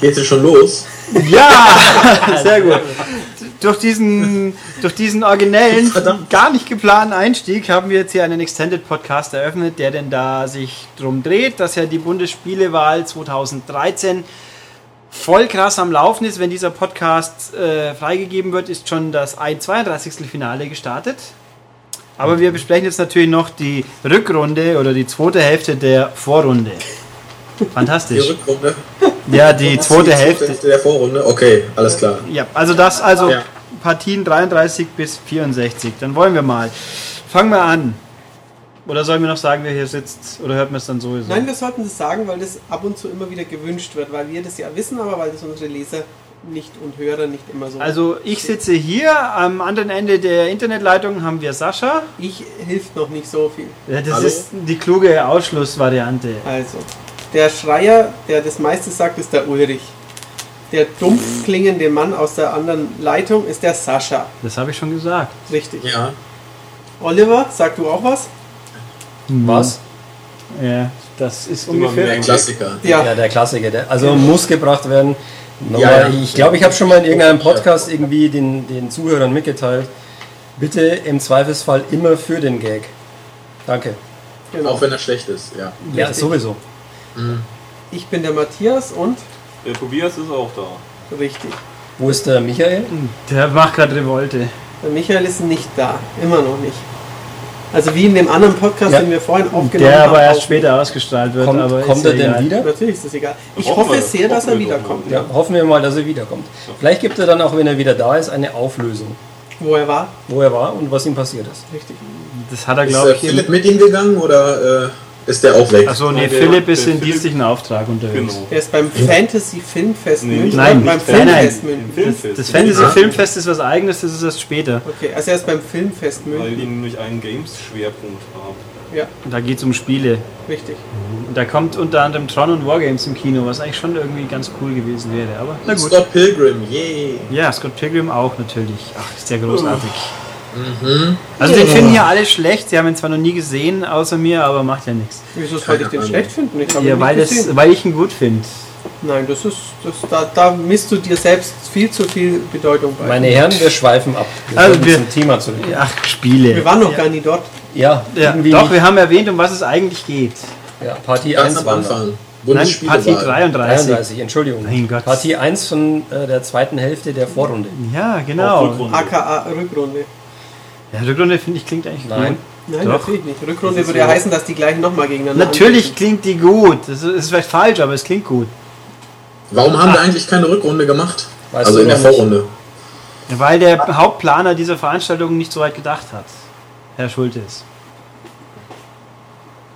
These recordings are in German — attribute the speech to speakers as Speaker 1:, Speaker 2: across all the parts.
Speaker 1: Geht es schon los?
Speaker 2: Ja, sehr gut. Durch diesen, durch diesen originellen, gar nicht geplanten Einstieg haben wir jetzt hier einen Extended Podcast eröffnet, der denn da sich drum dreht, dass ja die Bundesspielewahl 2013 voll krass am Laufen ist. Wenn dieser Podcast äh, freigegeben wird, ist schon das 32. Finale gestartet. Aber wir besprechen jetzt natürlich noch die Rückrunde oder die zweite Hälfte der Vorrunde.
Speaker 1: Die
Speaker 2: Fantastisch.
Speaker 1: Rückrunde.
Speaker 2: Ja, die
Speaker 1: Was,
Speaker 2: zweite
Speaker 1: die
Speaker 2: Hälfte.
Speaker 1: der Vorrunde. Okay, alles klar.
Speaker 2: Ja, also das, also
Speaker 1: Ja.
Speaker 2: Partien 33 bis 64. Dann wollen wir mal. Fangen wir an. Oder sollen wir noch sagen, wer hier sitzt? Oder hört man es dann sowieso?
Speaker 3: Nein, wir sollten das sagen, weil das ab und zu immer wieder gewünscht wird, weil wir das ja wissen, aber weil das unsere Leser nicht und Hörer nicht immer so.
Speaker 2: Also ich sitze hier, am anderen Ende der Internetleitung haben wir Sascha.
Speaker 3: ich hilft noch nicht so viel.
Speaker 2: Ja, das
Speaker 1: Hallo?
Speaker 2: ist die kluge Ausschlussvariante.
Speaker 3: Also, der Schreier, der das meiste sagt, ist der Ulrich. Der dumpf klingende Mann aus der anderen Leitung ist der Sascha.
Speaker 2: Das habe ich schon gesagt.
Speaker 3: Richtig.
Speaker 1: Ja.
Speaker 3: Oliver, sag du auch was?
Speaker 4: Was?
Speaker 2: Ja, das ist
Speaker 5: Immer
Speaker 2: ungefähr.
Speaker 1: Ein Klassiker.
Speaker 3: Ja.
Speaker 4: Ja, der Klassiker. Der, also muss gebracht werden. Nochmal,
Speaker 1: Ja, ja.
Speaker 4: Ich glaube, ich habe schon mal in irgendeinem Podcast irgendwie den, den Zuhörern mitgeteilt. Bitte im Zweifelsfall immer für den Gag. Danke.
Speaker 3: Genau.
Speaker 1: Auch wenn er schlecht ist, ja.
Speaker 4: Ja,
Speaker 3: Richtig.
Speaker 4: sowieso.
Speaker 3: Ich bin der Matthias und
Speaker 5: Der Tobias ist auch da.
Speaker 3: richtig.
Speaker 4: Wo ist der Michael?
Speaker 2: Der macht gerade Revolte.
Speaker 3: Der Michael ist nicht da. Immer noch nicht. Also wie in dem anderen Podcast,
Speaker 4: Ja.
Speaker 3: den wir vorhin aufgenommen
Speaker 2: Der
Speaker 3: haben.
Speaker 2: aber erst
Speaker 3: auch-
Speaker 2: später ausgestrahlt wird.
Speaker 4: Kommt,
Speaker 2: aber
Speaker 4: kommt er denn
Speaker 2: egal.
Speaker 4: wieder?
Speaker 3: Natürlich ist das egal. Ich
Speaker 5: Hoffen
Speaker 3: hoffe
Speaker 5: wir-
Speaker 3: sehr, dass er wiederkommt.
Speaker 4: Ja, hoffen wir mal, dass er wiederkommt. Vielleicht gibt er dann auch, wenn er wieder da ist, eine Auflösung,
Speaker 3: Wo er war.
Speaker 4: wo er war und was ihm passiert ist.
Speaker 3: Richtig.
Speaker 2: Das hat er, glaube ich.
Speaker 1: Philipp mit ihm gegangen oder äh, ist der auch weg?
Speaker 2: Achso, nee,
Speaker 5: der-
Speaker 2: Philipp ist
Speaker 5: der
Speaker 2: in
Speaker 5: Philipp-
Speaker 2: dienstlichen Auftrag unterwegs.
Speaker 5: Genau.
Speaker 3: Er ist beim Fantasy Filmfest
Speaker 5: Nee,
Speaker 3: München.
Speaker 2: nein,
Speaker 3: beim
Speaker 2: nicht- nein, nein.
Speaker 3: Filmfest.
Speaker 5: Filmfest.
Speaker 2: Das Fantasy
Speaker 1: Ja.
Speaker 2: Filmfest ist was eigenes, das ist erst später.
Speaker 3: Okay, also er ist beim Filmfest
Speaker 5: Weil
Speaker 3: München.
Speaker 5: die nämlich einen Games-Schwerpunkt haben.
Speaker 3: Ja,
Speaker 2: Da geht es um Spiele.
Speaker 3: richtig.
Speaker 2: Und da kommt unter anderem Tron und Wargames im Kino, was eigentlich schon irgendwie ganz cool gewesen wäre. Aber na gut.
Speaker 1: Scott Pilgrim, yay.
Speaker 2: Ja, Scott Pilgrim auch natürlich. Ach, ist der großartig.
Speaker 1: Mhm.
Speaker 2: Also den finden hier alle schlecht. Sie haben ihn zwar noch nie gesehen, außer mir, aber macht ja nichts.
Speaker 3: Wieso sollte ich den
Speaker 1: Ahnung.
Speaker 3: schlecht finden? Ich
Speaker 2: Ja,
Speaker 3: ihn
Speaker 2: weil,
Speaker 3: nicht
Speaker 2: das, weil ich ihn gut finde.
Speaker 3: Nein, das ist, das, da, da misst du dir selbst viel zu viel Bedeutung bei.
Speaker 4: Meine Herren, wir schweifen ab. Wir
Speaker 2: Also wir-
Speaker 4: zum Thema zurück.
Speaker 2: Ach, Spiele.
Speaker 3: wir waren noch gar nie dort.
Speaker 4: Ja,
Speaker 2: ja,
Speaker 4: irgendwie
Speaker 2: doch,
Speaker 4: nicht.
Speaker 2: wir haben erwähnt, um was es eigentlich geht.
Speaker 4: Ja, Partie
Speaker 1: Ganz
Speaker 4: 1
Speaker 1: am
Speaker 4: waren wir.
Speaker 1: Anfang.
Speaker 2: Nein. Partie 33.
Speaker 4: 33, Entschuldigung.
Speaker 2: Mein Gott.
Speaker 4: Partie 1 von äh, der zweiten Hälfte der Vorrunde.
Speaker 2: Ja, genau.
Speaker 5: Rückrunde.
Speaker 3: AKA Rückrunde.
Speaker 2: Ja, Rückrunde finde ich klingt eigentlich
Speaker 4: Nein.
Speaker 2: gut.
Speaker 3: Nein,
Speaker 2: Doch.
Speaker 3: natürlich nicht. Rückrunde würde ja
Speaker 5: so-
Speaker 3: heißen, dass die gleich nochmal gegeneinander
Speaker 2: Natürlich
Speaker 3: antreten.
Speaker 2: klingt die gut. Das ist, vielleicht falsch, aber es klingt gut.
Speaker 1: Warum haben wir eigentlich keine Rückrunde gemacht?
Speaker 4: Weißt
Speaker 1: also in der
Speaker 4: noch nicht.
Speaker 1: Vorrunde.
Speaker 2: Weil der Hauptplaner dieser Veranstaltung nicht so weit gedacht hat. Herr Schultes.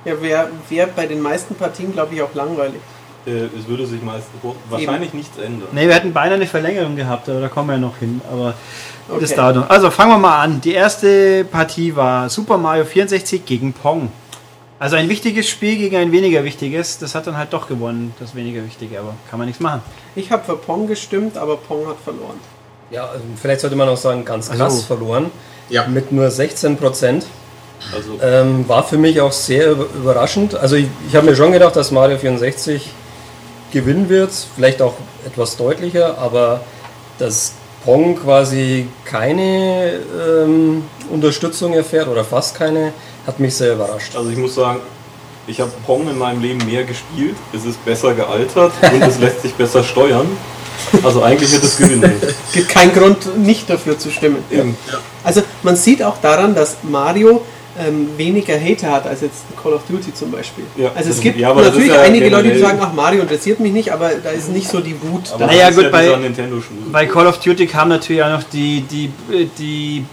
Speaker 3: Ja, wäre wär bei den meisten Partien, glaube ich, auch langweilig.
Speaker 5: Äh, es würde sich meist wahrscheinlich nichts ändern.
Speaker 2: Ne, wir hätten beinahe eine Verlängerung gehabt, aber da kommen wir ja noch hin. Aber das
Speaker 3: Okay.
Speaker 2: dauert noch. Also fangen wir mal an. Die erste Partie war Super Mario 64 gegen Pong. Also ein wichtiges Spiel gegen ein weniger wichtiges. Das hat dann halt doch gewonnen, das weniger wichtige, aber kann man nichts machen.
Speaker 3: Ich habe für Pong gestimmt, aber Pong hat verloren.
Speaker 4: Ja, also vielleicht sollte man auch sagen, ganz krass
Speaker 2: Also-
Speaker 4: verloren.
Speaker 1: Ja.
Speaker 4: Mit nur 16 Prozent.
Speaker 5: Also
Speaker 4: Ähm, war für mich auch sehr über- überraschend. Also ich, ich habe mir schon gedacht, dass Mario 64 gewinnen wird, vielleicht auch etwas deutlicher, aber dass Pong quasi keine ähm, Unterstützung erfährt oder fast keine, hat mich sehr überrascht.
Speaker 5: Also ich muss sagen, ich habe Pong in meinem Leben mehr gespielt, es ist besser gealtert und es lässt sich besser steuern. Also eigentlich wird es gewinnen.
Speaker 3: Gibt keinen Grund, nicht dafür zu stimmen.
Speaker 5: Eben.
Speaker 3: Also man sieht auch daran, dass Mario ähm, weniger Hater hat als jetzt Call of Duty zum Beispiel.
Speaker 5: Ja,
Speaker 3: also es gibt
Speaker 5: ja,
Speaker 3: natürlich
Speaker 5: ja
Speaker 3: einige Leute, die sagen, ach Mario interessiert mich nicht, aber da ist nicht so die Wut.
Speaker 2: Naja, gut,
Speaker 5: ja
Speaker 2: bei-. Bei Call of Duty kam natürlich auch noch die, die, die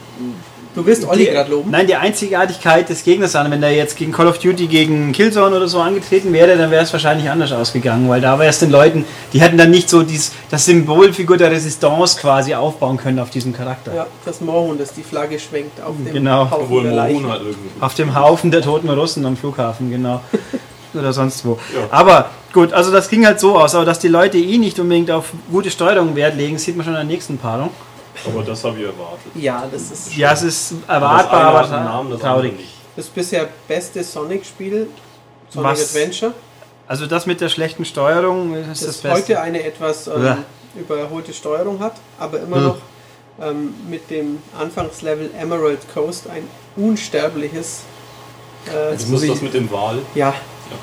Speaker 3: Du willst Olli
Speaker 2: Die-
Speaker 3: gerade loben.
Speaker 2: Nein, die Einzigartigkeit des Gegners an. Wenn er jetzt gegen Call of Duty gegen Killzone oder so angetreten wäre, dann wäre es wahrscheinlich anders ausgegangen, weil da wäre es den Leuten, die hätten dann nicht so dies, das Symbolfigur der Resistance quasi aufbauen können auf diesem Charakter.
Speaker 3: Ja, das Mohun, das die Flagge schwenkt auf dem
Speaker 2: Genau.
Speaker 3: Haufen
Speaker 5: Obwohl
Speaker 3: der Leichen.
Speaker 5: halt irgendwie.
Speaker 2: Auf dem Haufen der toten Russen am Flughafen, genau. oder sonst wo.
Speaker 5: Ja.
Speaker 2: Aber gut, also das ging halt so aus, aber dass die Leute eh nicht unbedingt auf gute Steuerung Wert legen, sieht man schon in der nächsten Paarung.
Speaker 5: Aber das habe ich erwartet.
Speaker 3: Ja, das ist
Speaker 2: Ja, es ist erwartbar, aber
Speaker 5: Namen,
Speaker 2: traurig.
Speaker 5: nicht.
Speaker 3: das bisher beste Sonic-Spiel. Sonic
Speaker 2: Was?
Speaker 3: Adventure.
Speaker 2: Also das mit der schlechten Steuerung ist das,
Speaker 3: das
Speaker 2: Beste.
Speaker 3: heute eine etwas ähm,
Speaker 2: Ja.
Speaker 3: überholte Steuerung hat, aber immer
Speaker 1: Hm.
Speaker 3: noch ähm, mit dem Anfangslevel Emerald Coast ein unsterbliches. Äh,
Speaker 5: Jetzt
Speaker 4: muss
Speaker 5: muss
Speaker 4: ich-
Speaker 5: das mit dem Wal.
Speaker 3: ja,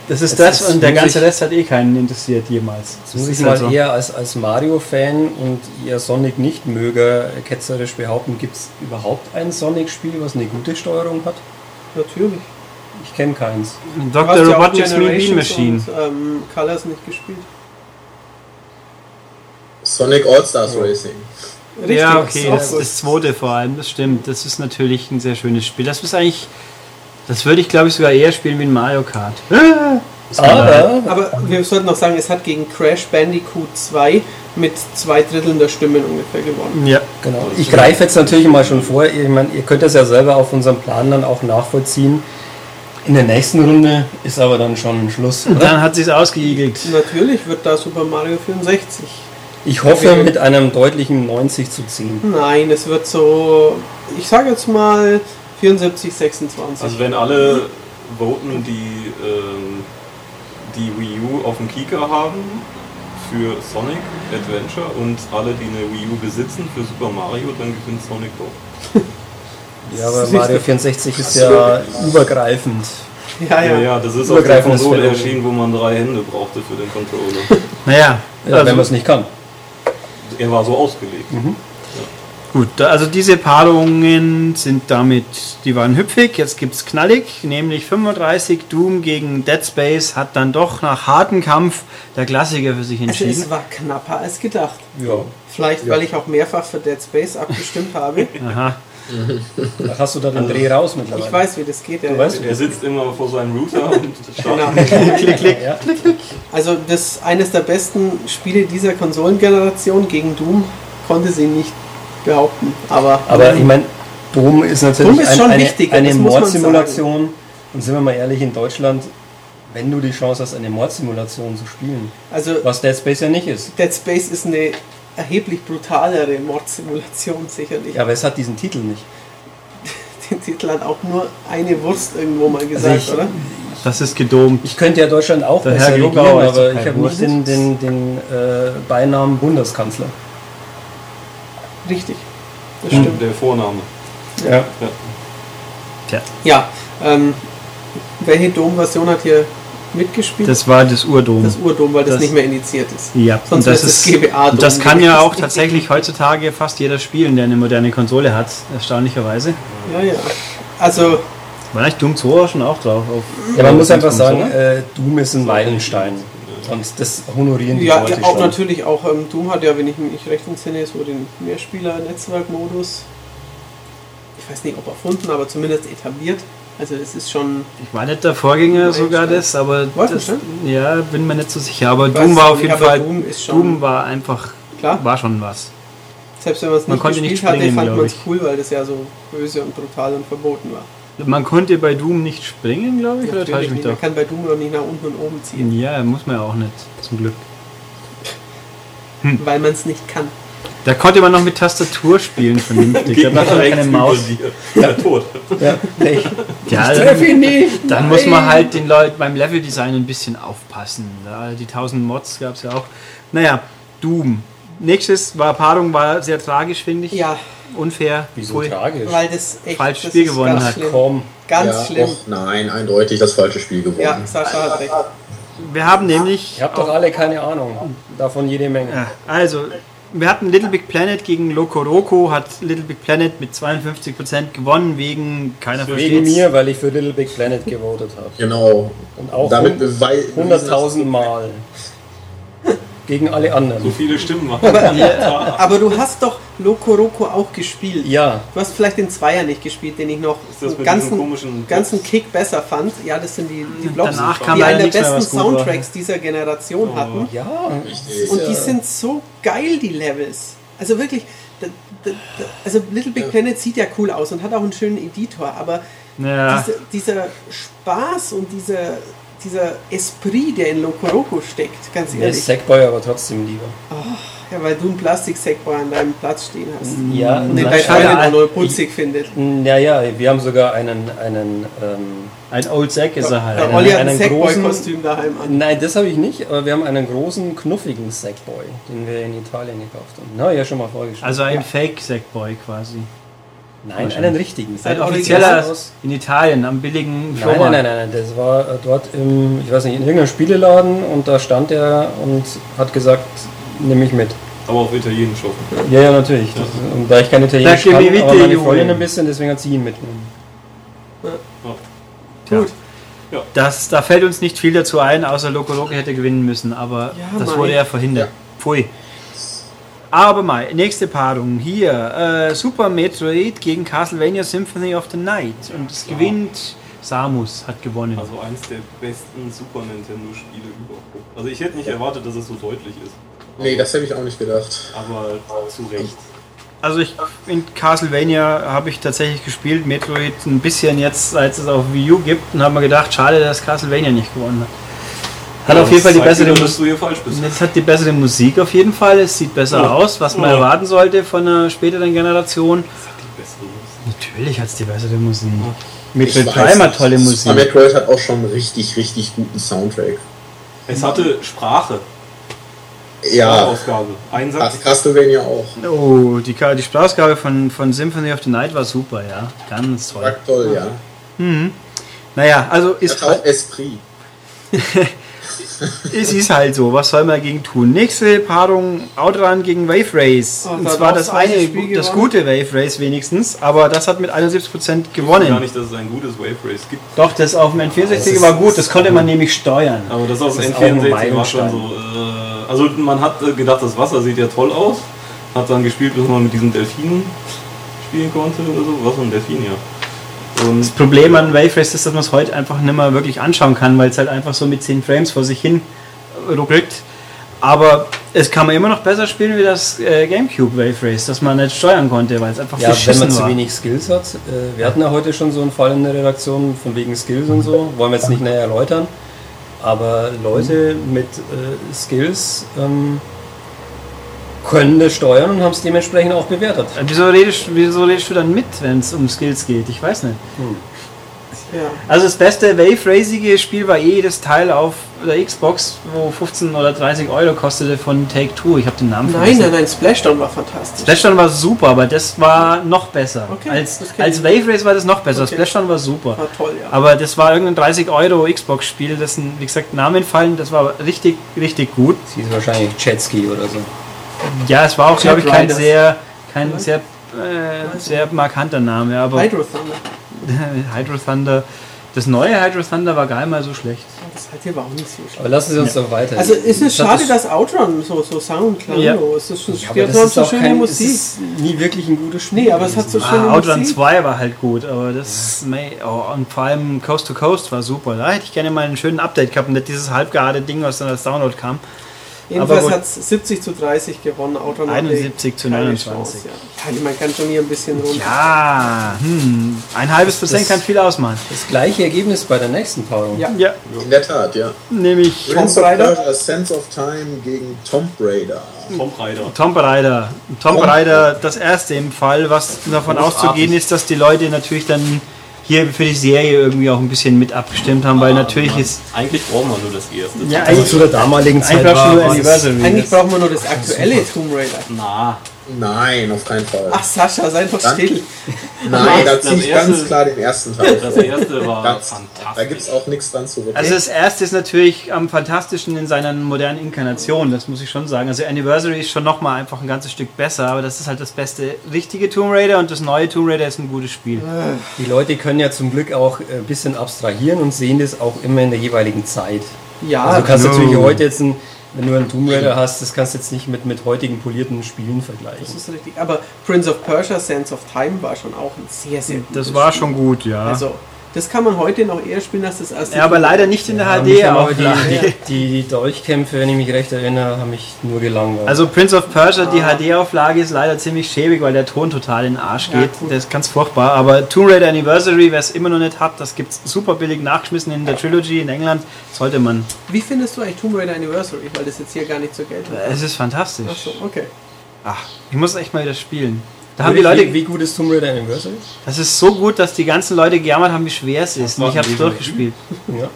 Speaker 2: Das ist
Speaker 4: Das
Speaker 2: das
Speaker 4: ist-
Speaker 2: und der ganze
Speaker 4: ich-
Speaker 2: Rest hat eh keinen interessiert jemals.
Speaker 4: Das muss ich mal
Speaker 2: halt so.
Speaker 4: eher als, als Mario-Fan und eher Sonic-Nicht-Möger ketzerisch behaupten, gibt es überhaupt ein Sonic-Spiel, was eine gute Steuerung hat?
Speaker 3: natürlich.
Speaker 4: Ich kenne keins.
Speaker 2: Dr.
Speaker 3: ja auch
Speaker 2: Robotnik's Mean Bean Machine.
Speaker 3: Und, ähm, Colors nicht gespielt.
Speaker 1: Sonic All-Stars Racing.
Speaker 3: Richtig,
Speaker 2: ja, okay, das, das zweite vor allem, das stimmt. Das ist natürlich ein sehr schönes Spiel. Das ist eigentlich, das würde ich glaube ich sogar eher spielen wie ein Mario Kart.
Speaker 4: Aber
Speaker 3: Aber wir sollten noch sagen, es hat gegen Crash Bandicoot 2 mit zwei Dritteln der Stimmen ungefähr gewonnen.
Speaker 2: Ja.
Speaker 4: Genau. Ich greife jetzt natürlich mal schon vor. Ich meine, ihr könnt das ja selber auf unserem Plan dann auch nachvollziehen. In der nächsten Runde ist aber dann schon Schluss. Oder?
Speaker 2: dann hat sich's ausgeigelt.
Speaker 3: Natürlich wird da Super Mario 64.
Speaker 4: Ich hoffe mit einem deutlichen 90 zu 10.
Speaker 3: Nein, es wird so, ich sage jetzt mal 74, 26.
Speaker 5: Also wenn alle voten, die ähm, die Wii U auf dem Kika haben für Sonic Adventure und alle, die eine Wii U besitzen für Super Mario, dann gewinnt Sonic doch.
Speaker 4: Ja, aber Mario 64 ist ja übergreifend.
Speaker 3: ja, ja.
Speaker 5: Ja, das ist auf der Konsole erschienen, wo man drei Hände brauchte für den Controller.
Speaker 2: Naja,
Speaker 4: Ja,
Speaker 2: also,
Speaker 4: wenn man es nicht kann.
Speaker 5: er war so ausgelegt.
Speaker 2: Gut. da- Also diese Paarungen sind damit, die waren hüpfig. Jetzt gibt's knallig, nämlich 35 Doom gegen Dead Space hat dann doch nach hartem Kampf der Klassiker für sich
Speaker 3: Also
Speaker 2: entschieden.
Speaker 3: es war knapper als gedacht.
Speaker 4: Ja.
Speaker 3: Vielleicht, weil ich auch mehrfach für Dead Space abgestimmt habe.
Speaker 2: Aha.
Speaker 4: Ach, hast du da den Dreh raus mittlerweile?
Speaker 3: Ich weiß, wie das geht. Ja.
Speaker 4: Du weißt,
Speaker 5: Er sitzt immer vor seinem Router und
Speaker 3: Genau.
Speaker 5: startet.
Speaker 2: klick, klick.
Speaker 4: Ja.
Speaker 3: Also das eines der besten Spiele dieser Konsolengeneration gegen Doom konnte sie nicht behaupten. Aber,
Speaker 4: Aber ich meine, Doom ist natürlich
Speaker 3: Doom ist
Speaker 4: ein, eine, eine Mordsimulation. Und sind wir mal ehrlich, in Deutschland, wenn du die Chance hast, eine Mordsimulation zu spielen,
Speaker 3: also
Speaker 4: was Dead Space ja nicht ist.
Speaker 3: Dead Space ist eine erheblich brutalere Mordsimulation sicherlich.
Speaker 4: Ja, aber es hat diesen Titel nicht.
Speaker 3: Den Titel hat auch nur eine Wurst irgendwo mal gesagt,
Speaker 4: Also ich-
Speaker 3: oder?
Speaker 2: Das ist gedomt.
Speaker 4: Ich könnte ja Deutschland auch
Speaker 2: Der
Speaker 4: besser regieren, aber ich habe nicht den, den, den äh, Beinamen Bundeskanzler.
Speaker 3: Richtig. Das stimmt.
Speaker 5: Der Vorname.
Speaker 4: Ja.
Speaker 2: Tja,
Speaker 3: Ja, ähm, welche Dom-Version hat hier mitgespielt?
Speaker 2: das war das Urdom.
Speaker 3: Das Urdom, weil das,
Speaker 2: Das-
Speaker 3: nicht mehr indiziert ist.
Speaker 2: Ja,
Speaker 3: Sonst
Speaker 2: und das
Speaker 3: das
Speaker 2: ist
Speaker 3: GBA
Speaker 2: und das kann ja auch tatsächlich heutzutage fast jeder spielen, der eine moderne Konsole hat, erstaunlicherweise.
Speaker 3: Ja, ja. Also,
Speaker 2: War eigentlich Doom 2 auch schon auch drauf? Auf
Speaker 4: ja, man muss einfach sagen, äh, Doom ist ein Meilenstein. Und das honorieren die
Speaker 3: ja,
Speaker 4: Leute
Speaker 3: auch
Speaker 4: schon.
Speaker 3: natürlich auch ähm, Doom hat ja, wenn ich mich recht entsinne, so den Mehrspieler-Netzwerkmodus. Ich weiß nicht, ob erfunden, aber zumindest etabliert. Also es ist schon.
Speaker 2: Ich war nicht der Vorgänger sogar das, aber das,
Speaker 3: nicht,
Speaker 2: ja, bin mir nicht so sicher. Aber Doom
Speaker 3: weiß
Speaker 2: war auf jeden Fall.
Speaker 3: Doom ist schon-
Speaker 2: Doom war einfach,
Speaker 3: Klar,
Speaker 2: war schon was.
Speaker 3: selbst wenn man es
Speaker 2: man
Speaker 3: nicht
Speaker 2: konnte
Speaker 3: gespielt
Speaker 2: nicht
Speaker 3: hatte,
Speaker 2: springen,
Speaker 3: fand
Speaker 2: glaub
Speaker 3: man es cool, weil das ja so böse und brutal und verboten war.
Speaker 2: Man konnte bei Doom nicht springen, glaube ich, oder täusche
Speaker 3: Natürlich
Speaker 2: ich mich
Speaker 3: nicht. Man
Speaker 2: doch?
Speaker 3: kann bei Doom noch nicht nach unten und oben ziehen,
Speaker 2: Ja, muss man ja auch nicht, zum Glück. Hm.
Speaker 3: weil man es nicht kann.
Speaker 2: Da konnte man noch mit Tastatur spielen, vernünftig. Da schon
Speaker 5: rechts
Speaker 2: keine Maus.
Speaker 5: Ja, tot.
Speaker 4: Ja, Pech.
Speaker 2: Ja,
Speaker 4: ich treffe
Speaker 2: dann,
Speaker 4: ihn nicht!
Speaker 2: dann muss man halt den Leuten beim Leveldesign ein bisschen aufpassen. Die 1000 Mods gab es ja auch. Naja, Doom. Nächstes war Paarung, war sehr tragisch, finde ich.
Speaker 3: Ja,
Speaker 2: Unfair.
Speaker 4: Wieso
Speaker 2: Pfui.
Speaker 4: tragisch?
Speaker 3: weil das echt
Speaker 2: Falsches
Speaker 3: das
Speaker 2: Spiel
Speaker 3: ist
Speaker 2: gewonnen
Speaker 3: ganz
Speaker 2: hat.
Speaker 3: Schlimm.
Speaker 4: Komm.
Speaker 3: Ganz
Speaker 1: ja,
Speaker 3: schlimm.
Speaker 1: Och, nein, eindeutig das falsche Spiel gewonnen.
Speaker 3: Ja, Sascha hat recht.
Speaker 2: Wir haben nämlich.
Speaker 4: Ihr habt doch alle keine Ahnung. Davon jede Menge.
Speaker 2: Ja, also, wir hatten Little Big Planet gegen Loco Roco, hat Little Big Planet mit 52% gewonnen, wegen keiner
Speaker 4: Wegen
Speaker 2: versteht's.
Speaker 4: mir, weil ich für Little Big Planet gewotet habe.
Speaker 1: Genau.
Speaker 4: Und auch
Speaker 1: Damit
Speaker 4: hund-
Speaker 1: beweisen
Speaker 4: 100.000 Mal. Gegen alle
Speaker 5: So
Speaker 4: anderen.
Speaker 5: viele Stimmen machen da.
Speaker 3: Aber du hast doch Loco Roco auch gespielt.
Speaker 4: Ja,
Speaker 3: Du hast vielleicht den Zweier nicht gespielt, den ich noch
Speaker 5: mit
Speaker 3: ganzen, ganzen Kick besser fand. Ja, das sind die, die Blobs, die einen der besten
Speaker 2: gut war.
Speaker 3: Soundtracks dieser Generation hatten.
Speaker 4: ja.
Speaker 1: Richtig.
Speaker 3: Und die sind so geil, die Levels. Also wirklich, da, da, da, also Little Big Planet sieht ja cool aus und hat auch einen schönen Editor, aber
Speaker 2: Ja,
Speaker 3: diese, dieser Spaß und dieser, dieser Esprit, der in Loco Roco steckt, ganz ehrlich.
Speaker 4: ist Sackboy aber trotzdem lieber.
Speaker 3: Ja, weil du einen Plastik-Sackboy an deinem Platz stehen hast.
Speaker 4: Ja,
Speaker 3: Und den
Speaker 4: nein,
Speaker 3: dein
Speaker 2: schade,
Speaker 3: Freundin auch nur putzig findet.
Speaker 4: Ja, ja, wir haben sogar einen, einen, ähm,
Speaker 2: Ein Old Sack ist er halt.
Speaker 3: Der
Speaker 4: einen-
Speaker 3: Olli hat ein
Speaker 4: einen
Speaker 3: Sackboy-Kostüm daheim an.
Speaker 4: nein, das habe ich nicht, aber wir haben einen großen, knuffigen Sackboy, den wir in Italien gekauft haben. Na, ja, schon mal vorgestellt.
Speaker 2: Also ein
Speaker 3: Ja.
Speaker 2: Fake Sackboy quasi.
Speaker 4: Nein, einen richtigen.
Speaker 2: Ein offizieller
Speaker 4: aus.
Speaker 2: in Italien, am billigen
Speaker 4: Nein,
Speaker 2: Flohmarkt.
Speaker 4: nein, nein, nein, nein, das war äh, dort im, ich weiß nicht, in irgendeinem Spieleladen und da stand er und hat gesagt, nehme ich mit.
Speaker 5: Aber auf Italienisch hoffen.
Speaker 4: Ja, ja, natürlich. Das, und da ich kein Italienisch kann, aber meine. Freundin ein bisschen, deswegen hat sie ihn mitgenommen.
Speaker 2: Gut.
Speaker 5: Ja.
Speaker 2: Das, da fällt uns nicht viel dazu ein, außer Loco Loco hätte gewinnen müssen, aber
Speaker 3: Ja,
Speaker 2: das wurde ja verhindert. Pfui. Aber mal, nächste Paarung. Hier, äh, Super Metroid gegen Castlevania Symphony of the Night. Und es gewinnt, Samus hat gewonnen.
Speaker 5: Also eins der besten Super Nintendo-Spiele überhaupt. Also ich hätte nicht erwartet, dass es so deutlich ist.
Speaker 1: Nee, das hätte ich auch nicht gedacht.
Speaker 5: Aber zu Recht.
Speaker 2: Also ich in Castlevania habe ich tatsächlich gespielt, Metroid ein bisschen jetzt, seit es auf Wii U gibt und habe mir gedacht, schade, dass Castlevania nicht gewonnen hat. Hat auf jeden Fall die bessere Musik. Es hat die bessere Musik auf jeden Fall, es sieht besser
Speaker 5: Ja.
Speaker 2: aus, was man
Speaker 5: Ja.
Speaker 2: erwarten sollte von einer späteren Generation.
Speaker 5: Das hat die bessere Musik.
Speaker 2: Natürlich hat es die bessere Musik.
Speaker 1: Ich
Speaker 2: Metroid Prime hat tolle Musik.
Speaker 1: Metroid hat auch schon einen richtig, richtig guten Soundtrack.
Speaker 5: Es hatte Sprache.
Speaker 1: Ja,
Speaker 5: Sprachausgabe. Einsatz.
Speaker 1: Castlevania auch.
Speaker 2: Oh, die, die Sprachausgabe von, von Symphony of the Night war super, ja. Ganz toll.
Speaker 1: War toll, ja.
Speaker 2: Naja, also ist,
Speaker 1: Hat auch Esprit.
Speaker 2: es ist halt so. Was soll man dagegen tun? Nächste Paarung Outrun gegen Wave Race.
Speaker 3: Oh,
Speaker 2: Und zwar das eine, das gute Wave Race wenigstens, aber das hat mit 71%
Speaker 5: Gar
Speaker 2: gewonnen.
Speaker 5: nicht, dass es ein gutes Wave Race gibt.
Speaker 2: Doch, das auf dem N64
Speaker 4: ist-
Speaker 2: war gut, das konnte man nämlich steuern.
Speaker 5: Aber das
Speaker 4: Das
Speaker 5: dem
Speaker 4: ist auch ein
Speaker 5: N64 war schon so. Äh, also man hat äh, gedacht, das Wasser sieht ja toll aus. Hat dann gespielt, bis man mit diesen Delfinen spielen konnte oder so. Was für ein Delfin, ja. Und
Speaker 2: Das Problem an Wave Race ist, dass man es heute einfach nicht mehr wirklich anschauen kann, weil es halt einfach so mit 10 Frames vor sich hin ruckelt. Aber es kann man immer noch besser spielen wie das äh, Gamecube Wave Race, das man nicht steuern konnte, weil es einfach
Speaker 4: Ja, wenn man zu wenig Skills hat. Äh, wir hatten ja heute schon so einen Fall in der Redaktion von wegen Skills und so. Wollen wir jetzt nicht näher erläutern. Aber Leute mit äh, Skills ähm, können das steuern und haben es dementsprechend auch bewertet.
Speaker 2: Äh, Wieso redest, wieso redest du dann mit, wenn es um Skills geht? Ich weiß nicht.
Speaker 3: Ja.
Speaker 2: Also das beste Wave Racing Spiel war eh das Teil auf der Xbox, wo 15 oder 30 Euro kostete von Take Two. Ich habe den Namen
Speaker 3: Nein,
Speaker 2: vergessen.
Speaker 3: nein, nein, Splashdown war fantastisch.
Speaker 2: Splashdown war super, aber das war noch besser.
Speaker 3: Okay,
Speaker 2: als, als. Wave Race war das noch besser.
Speaker 3: Okay.
Speaker 2: Splashdown war super.
Speaker 3: War toll, ja.
Speaker 2: Aber das war irgendein 30 Euro Xbox-Spiel, dessen, wie gesagt, Namen fallen. Das war richtig, richtig gut.
Speaker 4: Sie ist wahrscheinlich Jetski oder so.
Speaker 2: Ja, es war auch, glaube ich, kein sehr, kein
Speaker 3: Vielleicht.
Speaker 2: sehr, äh, sehr markanter Name. Aber
Speaker 3: Hydro Thunder.
Speaker 2: Hydro Thunder, das neue Hydro Thunder war gar nicht mal so schlecht.
Speaker 3: Das hat hier war auch nicht so schlecht.
Speaker 4: Aber lassen Sie uns doch weiter.
Speaker 3: Also ist es
Speaker 4: Das
Speaker 3: schade,
Speaker 4: das-
Speaker 3: dass Outrun so, so Sound klang.
Speaker 2: Ja.
Speaker 3: ist schon,
Speaker 4: Ja, aber das ist
Speaker 3: so
Speaker 4: auch
Speaker 3: schöne
Speaker 4: kein,
Speaker 3: Musik.
Speaker 4: Es ist nie wirklich ein gutes Spiel.
Speaker 3: Nee, aber es hat so schöne
Speaker 2: Ah, Outrun
Speaker 3: Musik.
Speaker 2: 2 war halt gut, aber das, mei, oh, und vor allem Coast to Coast war super. Da hätte ich gerne mal einen schönen Update gehabt und nicht dieses halbgarde Ding, was dann als Download kam.
Speaker 3: Jedenfalls hat es 70 zu 30 gewonnen. Hatte
Speaker 2: 71 zu
Speaker 3: keine
Speaker 2: 29.
Speaker 3: Chance, ja. ja, man kann schon hier ein bisschen runter.
Speaker 2: Ja, hm, ein halbes Prozent
Speaker 4: das-
Speaker 2: kann viel ausmachen.
Speaker 4: Das gleiche Ergebnis bei der nächsten Paarung.
Speaker 3: Ja.
Speaker 2: Ja,
Speaker 1: In der Tat, ja.
Speaker 2: nämlich
Speaker 1: of
Speaker 3: Raider?
Speaker 1: Sense of Time gegen Tomb Raider.
Speaker 5: Tomb Raider.
Speaker 2: Tomb Raider. Tomb Raider, das erste im Fall, was davon
Speaker 5: Großartig.
Speaker 2: auszugehen ist, dass die Leute natürlich dann hier für die Serie irgendwie auch ein bisschen mit abgestimmt haben, weil natürlich ist.
Speaker 5: Eigentlich braucht man nur das erste.
Speaker 2: Ja,
Speaker 4: Also zu der damaligen Zeit
Speaker 2: Einfach
Speaker 4: war,
Speaker 2: nur Anniversary.
Speaker 3: Eigentlich braucht man nur das aktuelle Tomb Raider.
Speaker 5: Na,
Speaker 1: Nein, auf keinen Fall.
Speaker 3: Ach Sascha, sei doch
Speaker 1: Dann-
Speaker 3: still.
Speaker 1: Nein, da ziehe ich
Speaker 5: erste-
Speaker 1: ganz klar den ersten Teil.
Speaker 5: das erste war
Speaker 1: Ganz,
Speaker 5: fantastisch.
Speaker 1: da gibt es auch nichts dran zu rütteln.
Speaker 2: Also das erste ist natürlich am fantastischen in seiner modernen Inkarnation, das muss ich schon sagen. Also Anniversary ist schon nochmal einfach ein ganzes Stück besser, aber das ist halt das beste richtige Tomb Raider und das neue Tomb Raider ist ein gutes Spiel.
Speaker 4: die Leute können ja zum Glück auch ein bisschen abstrahieren und sehen das auch immer in der jeweiligen Zeit.
Speaker 3: Ja,
Speaker 4: Also du kannst
Speaker 2: no.
Speaker 4: natürlich heute jetzt, ein, wenn du einen Tomb Raider hast, das kannst du jetzt nicht mit, mit heutigen polierten Spielen vergleichen.
Speaker 3: das ist richtig. Aber Prince of Persia, Sense of Time war schon auch ein sehr, sehr gutes
Speaker 2: Das war
Speaker 3: Spiel.
Speaker 2: schon gut, ja.
Speaker 3: Also, Das kann man heute noch eher spielen als das erste.
Speaker 2: Ja, aber leider nicht in der
Speaker 4: Ja, haben aber
Speaker 2: HD-Auflage.
Speaker 4: die, die, die Dolchkämpfe, wenn ich mich recht erinnere, haben mich nur gelangweilt.
Speaker 2: Also Prince of Persia, die HD-Auflage ist leider ziemlich schäbig, weil der Ton total in den Arsch
Speaker 3: Ja,
Speaker 2: geht.
Speaker 3: gut.
Speaker 2: das ist ganz furchtbar. Aber Tomb Raider Anniversary, wer es immer noch nicht hat, das gibt es super billig nachgeschmissen in der Trilogy in England. Sollte man.
Speaker 3: Wie findest du eigentlich Tomb Raider Anniversary? Weil das jetzt hier gar nicht zur Geltung kommt.
Speaker 2: Es ist fantastisch.
Speaker 3: Achso, okay.
Speaker 2: Ach, ich muss echt mal wieder spielen. Da haben die Leute,
Speaker 4: wie, gut ist Tomb Raider Anniversary?
Speaker 2: das ist so gut, dass die ganzen Leute gejammert haben, wie schwer es ist. Und ich habe es durchgespielt.
Speaker 4: Ja.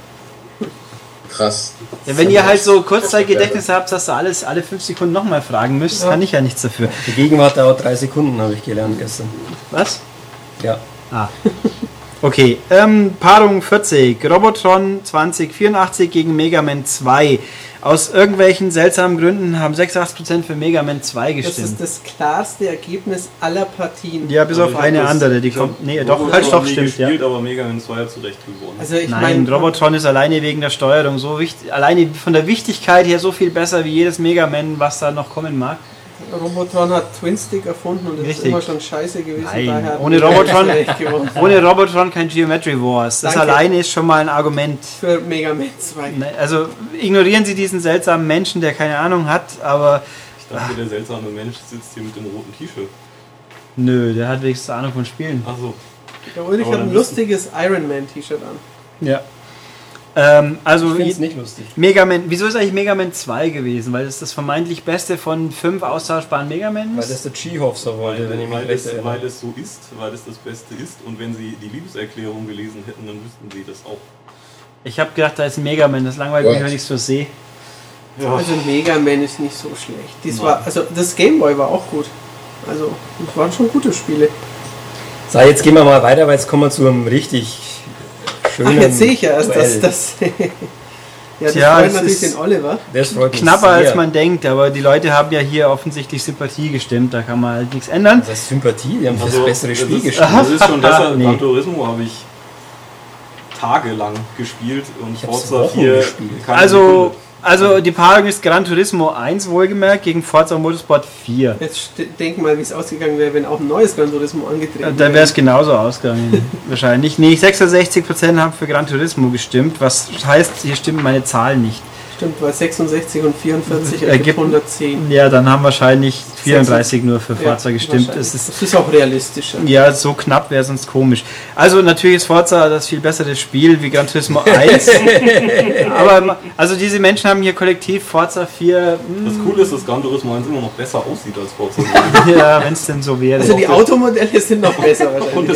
Speaker 1: Krass.
Speaker 2: Ja, wenn ihr halt so Kurzzeitgedächtnis habt, dass ihr alles alle fünf Sekunden nochmal fragen müsst, kann ich ja nichts dafür.
Speaker 4: Die Gegenwart dauert drei Sekunden, habe ich gelernt gestern.
Speaker 2: Was?
Speaker 4: Ja.
Speaker 2: Ah. Okay, ähm, Paarung 40, Robotron 2084 gegen Mega Man 2. Aus irgendwelchen seltsamen Gründen haben 86% für Mega Man 2
Speaker 3: Das
Speaker 2: gestimmt.
Speaker 3: ist das klarste Ergebnis aller Partien.
Speaker 2: Ja, bis
Speaker 5: Also
Speaker 2: auf eine
Speaker 5: das-
Speaker 2: andere, die kommt. Nee,
Speaker 5: Robotron
Speaker 2: doch, halt doch, stimmt, ja.
Speaker 5: gespielt, aber Mega Man 2 hat zu Recht gewonnen.
Speaker 3: Also ich
Speaker 2: Nein,
Speaker 3: meine,
Speaker 2: Robotron ist alleine wegen der Steuerung so wichtig, alleine von der Wichtigkeit her so viel besser wie jedes Mega Man, was da noch kommen mag.
Speaker 3: Robotron hat Twin Stick erfunden und das ist immer schon scheiße gewesen.
Speaker 2: Nein,
Speaker 3: daher hat
Speaker 2: ohne Robotron-. Ohne Robotron kein Geometry Wars. Das
Speaker 3: Danke.
Speaker 2: alleine ist schon mal ein Argument.
Speaker 3: Für Mega Man 2.
Speaker 2: Ne, Also ignorieren Sie diesen seltsamen Menschen, der keine Ahnung hat, aber
Speaker 5: Ich dachte, der seltsame Mensch sitzt hier mit dem roten T-Shirt.
Speaker 2: nö, der hat wenigstens Ahnung von Spielen.
Speaker 5: Achso.
Speaker 3: Der Ulrich hat ein lustiges Iron Man T-Shirt an.
Speaker 2: Ja. Ähm, also
Speaker 4: Ich finde es nicht lustig.
Speaker 2: Mega Man, wieso ist eigentlich Mega Man 2 gewesen? Weil es das vermeintlich beste von fünf austauschbaren Mega Man
Speaker 4: Weil
Speaker 2: ist?
Speaker 4: das der Cheehoff so wollte,
Speaker 5: Weil,
Speaker 4: wenn ich mich
Speaker 5: weil,
Speaker 4: recht
Speaker 5: es,
Speaker 4: erinnere.
Speaker 5: weil es so ist, weil es das Beste ist. Und wenn sie die Liebeserklärung gelesen hätten, dann wüssten sie das auch.
Speaker 2: Ich habe gedacht, da ist ein Mega Man, das langweilt mich, wenn ich es so sehe.
Speaker 5: Ja.
Speaker 3: Also Mega Man ist nicht so schlecht. Dies
Speaker 5: Nein.
Speaker 3: war, also das Game Boy war auch gut. Also, das waren schon gute Spiele.
Speaker 4: So, jetzt gehen wir mal weiter, weil jetzt kommen wir zu einem richtig schönen
Speaker 3: Ach, jetzt sehe ich ja erst, dass das. ja, das
Speaker 2: Tja,
Speaker 3: freut
Speaker 2: das
Speaker 3: natürlich
Speaker 2: ist-
Speaker 3: den Oliver.
Speaker 4: Das freut
Speaker 2: Knapper als man denkt, aber die Leute haben ja hier offensichtlich Sympathie gestimmt, da kann man halt nichts ändern.
Speaker 4: Das ist Sympathie, die haben das
Speaker 5: Also,
Speaker 4: bessere Spiel
Speaker 5: ist,
Speaker 4: gespielt.
Speaker 5: Das ist schon besser.
Speaker 2: Nee.
Speaker 5: Turismo habe ich tagelang gespielt und
Speaker 4: Ich
Speaker 5: Forza
Speaker 4: Wochen
Speaker 5: 4
Speaker 4: gespielt.
Speaker 5: keine
Speaker 2: Also,
Speaker 5: Sekunde.
Speaker 2: Also die Paarung ist Gran Turismo 1 wohlgemerkt gegen Forza Motorsport 4.
Speaker 3: Jetzt denk mal, wie es ausgegangen wäre, wenn auch ein neues Gran Turismo angetreten
Speaker 2: Da wäre es genauso ausgegangen, wahrscheinlich. Nee, 66% haben für Gran Turismo gestimmt, was heißt, hier stimmen meine Zahlen nicht.
Speaker 3: Stimmt, weil 66 und 44
Speaker 2: Ergibt-
Speaker 3: ergibt 110.
Speaker 2: Ja, dann haben wahrscheinlich 34 nur für Forza
Speaker 3: Ja,
Speaker 2: gestimmt. Es ist
Speaker 3: das ist auch realistischer.
Speaker 2: Ja, so knapp wäre sonst komisch. Also natürlich ist Forza das viel bessere Spiel wie Gran Turismo 1. Aber also diese Menschen haben hier kollektiv Forza 4,
Speaker 5: Das Coole ist, dass Gran Turismo 1 immer noch besser aussieht als Forza 4.
Speaker 2: hm, ja, wenn es denn so wäre.
Speaker 3: Also die Automodelle sind noch besser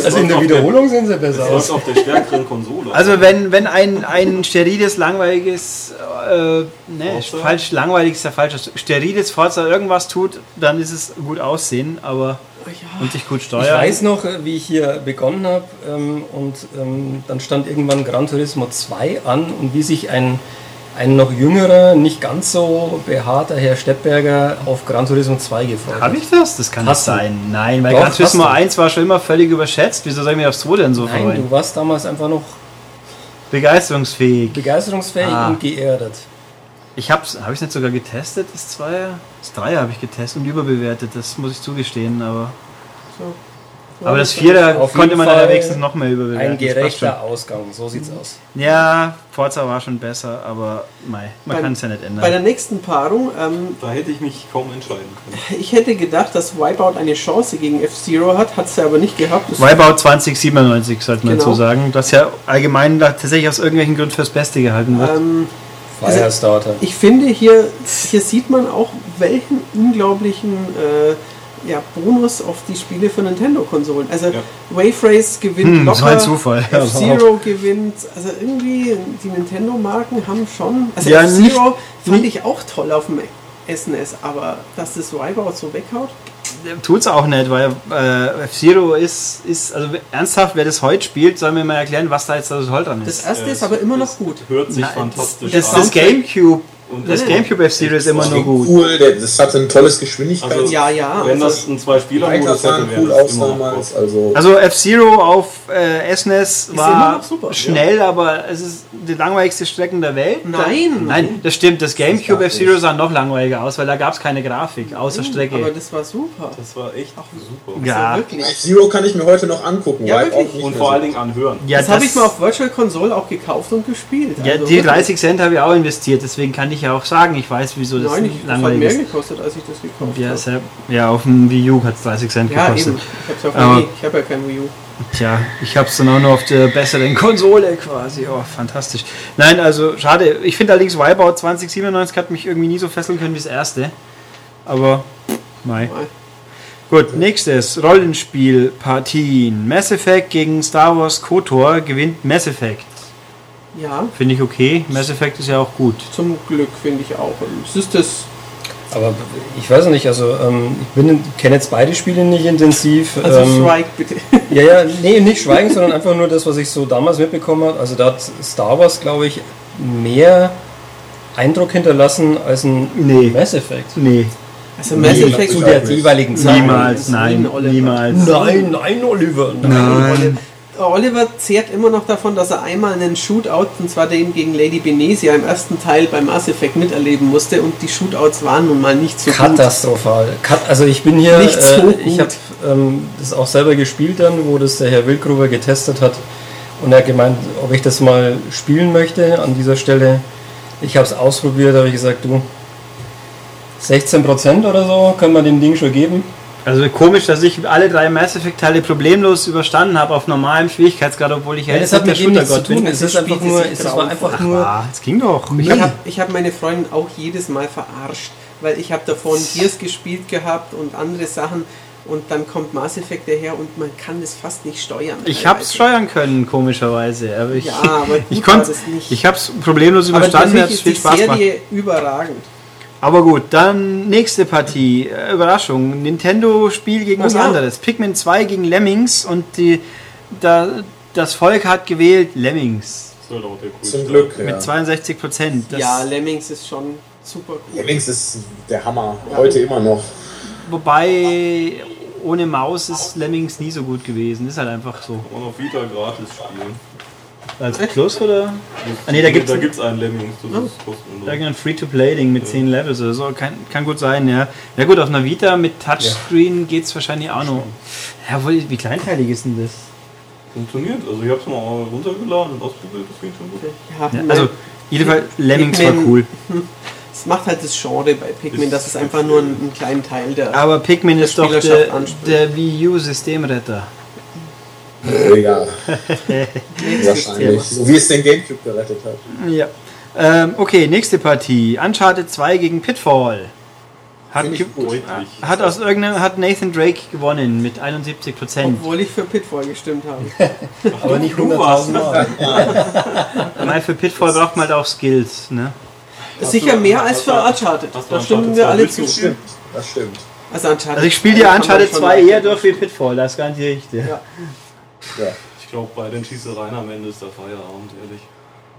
Speaker 4: Also in der Wiederholung sehen sie besser aus.
Speaker 5: auf der stärkeren Konsole.
Speaker 2: Also wenn, wenn ein, ein steriles, langweiliges, äh, ne,
Speaker 5: Forza?
Speaker 2: falsch, langweilig ist ja falsch, steriles Forza irgendwas tut, dann ist es gut aussehen, aber
Speaker 3: Oh ja.
Speaker 2: und sich gut
Speaker 4: Ich
Speaker 2: steuern.
Speaker 4: weiß noch, äh, wie ich hier begonnen habe ähm, und ähm, dann stand irgendwann Gran Turismo 2 an und wie sich ein, ein noch jüngerer, nicht ganz so behaarter Herr Steppberger auf Gran Turismo 2 gefreut hat.
Speaker 2: Habe ich das? Das kann nicht sein. Nein, weil
Speaker 4: Doch,
Speaker 2: Gran Turismo
Speaker 4: hast du.
Speaker 2: 1 war schon immer völlig überschätzt. Wieso soll ich mich auf 2 denn so
Speaker 4: Nein,
Speaker 2: freuen?
Speaker 4: du warst damals einfach noch
Speaker 2: Begeisterungsfähig.
Speaker 4: begeisterungsfähig
Speaker 2: Ah.
Speaker 4: und geerdet.
Speaker 2: Ich hab's, habe ich nicht sogar getestet, das Zweier? Das Dreier habe ich getestet und überbewertet, das muss ich zugestehen, aber.
Speaker 3: So.
Speaker 2: Aber das Vierer konnte man
Speaker 4: Fall
Speaker 2: wenigstens noch mehr überbewerten.
Speaker 4: Ein gerechter Ausgang, so sieht's aus.
Speaker 2: schon. Ja, Forza war schon besser, aber mei, man kann es ja nicht
Speaker 3: Bei
Speaker 2: ändern.
Speaker 3: der nächsten Paarung, ähm,
Speaker 5: da hätte ich mich kaum entscheiden können.
Speaker 3: ich hätte gedacht, dass Wipeout eine Chance gegen F-Zero hat, hat sie aber nicht gehabt. Das
Speaker 2: Wipeout 2097 sollte man
Speaker 3: Genau.
Speaker 2: dazu sagen, das ja allgemein da tatsächlich aus irgendwelchen Gründen fürs Beste gehalten wird.
Speaker 3: ähm, Also,
Speaker 4: Firestarter.
Speaker 3: ich finde, hier, hier sieht man auch, welchen unglaublichen äh, ja, Bonus auf die Spiele für Nintendo-Konsolen. Also
Speaker 5: Ja.
Speaker 3: Wave Race gewinnt
Speaker 2: Hm,
Speaker 3: locker,
Speaker 2: so ein Zufall.
Speaker 3: F-Zero gewinnt, also irgendwie die Nintendo-Marken haben schon, also
Speaker 2: Ja,
Speaker 3: F-Zero fand ich auch toll auf dem SNES, aber dass das Wipeout so weghaut,
Speaker 2: Tut's auch nicht, weil äh, F-Zero ist, ist, also ernsthaft, wer das heute spielt, soll mir mal erklären, was da jetzt so toll dran
Speaker 3: das
Speaker 2: ist.
Speaker 3: erste
Speaker 5: Äh,
Speaker 3: ist aber immer noch gut.
Speaker 5: Hört sich
Speaker 2: Nein,
Speaker 5: fantastisch
Speaker 2: Das ist
Speaker 5: an.
Speaker 2: das Gamecube
Speaker 5: Und
Speaker 2: Das GameCube F-Zero ist immer nur gut.
Speaker 1: Cool, das hatte ein tolles Geschwindigkeits...
Speaker 5: Also,
Speaker 3: Ja, ja,
Speaker 5: Wenn
Speaker 3: also-
Speaker 5: das ein Zwei-Spieler-Modus hätte,
Speaker 1: Weiterfahren
Speaker 5: wäre
Speaker 1: cool
Speaker 5: das
Speaker 1: aus damals. Also,
Speaker 2: Also F-Zero auf äh, SNES
Speaker 3: immer
Speaker 2: war
Speaker 3: noch super,
Speaker 2: schnell, aber es ist die langweiligste Strecken der Welt.
Speaker 3: Nein.
Speaker 2: Nein, das stimmt. Das GameCube F-Zero sah noch langweiliger aus, weil da gab es keine Grafik, außer
Speaker 3: Aber
Speaker 2: Strecke.
Speaker 3: das war super.
Speaker 5: Das war echt super.
Speaker 2: Ja.
Speaker 3: wirklich.
Speaker 1: Zero kann ich mir heute noch angucken.
Speaker 3: Ja,
Speaker 1: auch
Speaker 5: Und vor allen Dingen anhören.
Speaker 2: Ja,
Speaker 3: das habe ich mir auf Virtual Console auch gekauft und gespielt.
Speaker 2: Ja,
Speaker 3: Also
Speaker 2: die
Speaker 3: wirklich.
Speaker 2: 30 Cent habe ich auch investiert, deswegen kann ich ja auch sagen, ich weiß, wieso das
Speaker 3: Nein, ich, das hat
Speaker 2: langweilig
Speaker 3: mehr
Speaker 2: ist.
Speaker 3: gekostet, als ich das gekauft
Speaker 2: Ja,
Speaker 3: habe.
Speaker 2: ja, auf dem Wii U hat es 30 Cent
Speaker 3: Ja,
Speaker 2: gekostet.
Speaker 3: eben. Ich hab's ja auf
Speaker 2: Aber-
Speaker 3: Wii. Ich habe ja kein Wii U.
Speaker 2: Tja, ich habe es dann auch noch auf der besseren Konsole quasi. Oh, fantastisch. Nein, also schade. Ich finde allerdings Wipeout 2097 hat mich irgendwie nie so fesseln können wie das erste. Aber, nein.
Speaker 3: Nein.
Speaker 2: Gut, nächstes Rollenspiel Partien. Mass Effect gegen Star Wars KOTOR gewinnt Mass Effect.
Speaker 3: Ja,
Speaker 2: Finde ich okay. Mass Effect ist ja auch gut.
Speaker 3: zum Glück finde ich auch. Es ist das.
Speaker 4: Aber ich weiß nicht, also ähm, ich bin- kenne jetzt beide Spiele nicht intensiv.
Speaker 3: Also
Speaker 4: ähm,
Speaker 3: Strike bitte.
Speaker 4: Ja, ja, nee, nicht Schweigen, sondern einfach nur das, was ich so damals mitbekommen habe. Also da hat Star Wars, glaube ich, mehr Eindruck hinterlassen als ein
Speaker 2: Nee.
Speaker 4: Mass Effect.
Speaker 2: Nee,
Speaker 3: Also Mass
Speaker 1: Nee,
Speaker 3: Effect
Speaker 1: zu der
Speaker 4: jeweiligen Zeit.
Speaker 2: niemals, nein,
Speaker 3: Oliver.
Speaker 2: niemals.
Speaker 4: Nein, nein, Oliver.
Speaker 2: Nein.
Speaker 3: Oliver zehrt immer noch davon, dass er einmal einen Shootout, und zwar den gegen Lady Benesia im ersten Teil beim Mass Effect miterleben musste und die Shootouts waren nun mal nicht so gut.
Speaker 4: Katastrophal. Kat also ich bin hier,
Speaker 3: Nicht so
Speaker 4: äh, ich
Speaker 3: gut.
Speaker 4: habe ähm, das auch selber gespielt dann, wo das der Herr Wildgruber getestet hat und er hat gemeint, ob ich das mal spielen möchte an dieser Stelle. Ich habe es ausprobiert, habe ich gesagt, du, 16% oder so können wir dem Ding schon geben.
Speaker 2: Also komisch, dass ich alle drei Mass Effect Teile problemlos überstanden habe auf normalem Schwierigkeitsgrad, obwohl ich ja
Speaker 4: Ja,
Speaker 2: jetzt
Speaker 4: das hat
Speaker 2: nicht
Speaker 4: mit dem nichts zu
Speaker 2: Shootergott
Speaker 4: tun.
Speaker 2: bin.
Speaker 4: Es ist
Speaker 3: Das
Speaker 4: einfach nur, es war einfach
Speaker 2: Ach,
Speaker 4: nur.
Speaker 2: ah, es ging doch.
Speaker 3: Ich habe ich hab meine Freundin auch jedes Mal verarscht, weil ich habe davon Gears gespielt gehabt und andere Sachen und dann kommt Mass Effect daher und man kann es fast nicht steuern.
Speaker 2: Ich habe es steuern können, komischerweise. Aber ich,
Speaker 3: Ja, aber gut
Speaker 2: ich konnte
Speaker 3: das nicht.
Speaker 2: Ich habe es problemlos
Speaker 3: Aber
Speaker 2: überstanden, mir
Speaker 3: natürlich
Speaker 2: es
Speaker 3: ist
Speaker 2: viel
Speaker 3: die. Serie überragend.
Speaker 2: Aber gut, dann nächste Partie. Äh, Überraschung. Nintendo-Spiel gegen
Speaker 3: Oh
Speaker 2: was
Speaker 3: ja.
Speaker 2: anderes. Pikmin 2 gegen Lemmings und die, da, das Volk hat gewählt Lemmings.
Speaker 5: Das ist auch der coolste.
Speaker 1: Zum Glück, ja.
Speaker 2: Mit 62 Prozent.
Speaker 3: ja, Lemmings ist schon super cool.
Speaker 1: Lemmings ist der Hammer.
Speaker 3: Ja.
Speaker 1: Heute immer noch.
Speaker 2: Wobei ohne Maus ist Lemmings nie so gut gewesen. Ist halt einfach so.
Speaker 5: Und auf Vita gratis spielen.
Speaker 2: Als Plus oder? Ah, nee, da gibt's-
Speaker 5: da gibt's einen Lemmings, das ist kostenlos.
Speaker 2: Irgendein Free-to-Play-Ding mit 10 Levels oder so. Kann, kann gut sein, ja. Ja gut, auf einer Vita mit Touchscreen geht's wahrscheinlich auch noch. Ja, wohl, wie kleinteilig ist denn das?
Speaker 5: Funktioniert, also ich hab's mal runtergeladen und ausprobiert, das ging schon gut.
Speaker 3: Ja,
Speaker 2: Ja, also, jedenfalls, Lemmings war cool.
Speaker 3: es macht halt das Genre bei Pikmin, dass es einfach nur einen, einen kleinen Teil der.
Speaker 2: Aber Pikmin ist doch der, der Wii U-Systemretter.
Speaker 1: Ja,
Speaker 3: nächstes
Speaker 1: wahrscheinlich. So wie es den Gamecube gerettet hat.
Speaker 2: Ja. Ähm, okay, nächste Partie. Uncharted 2 gegen Pitfall. Hat, hat aus irgendeinem hat Nathan Drake gewonnen mit 71 Prozent.
Speaker 3: Obwohl ich für Pitfall gestimmt habe.
Speaker 4: Aber nicht
Speaker 5: Du warst
Speaker 4: 100.000 Mal.
Speaker 2: Weil für Pitfall braucht man halt auch Skills. Ne?
Speaker 3: Sicher mehr als für Uncharted. Da stimmen wir alle zu.
Speaker 5: durchgespielt?
Speaker 1: Stimmt, das stimmt.
Speaker 3: Also.
Speaker 2: Also ich spiele
Speaker 3: man
Speaker 2: Uncharted
Speaker 3: schon
Speaker 2: 2
Speaker 3: leicht-
Speaker 2: eher durch wie Pitfall, das ist gar nicht richtig.
Speaker 3: Ja.
Speaker 1: Ja.
Speaker 5: Ich glaube, bei den Schießereien am Ende ist der Feierabend, ehrlich.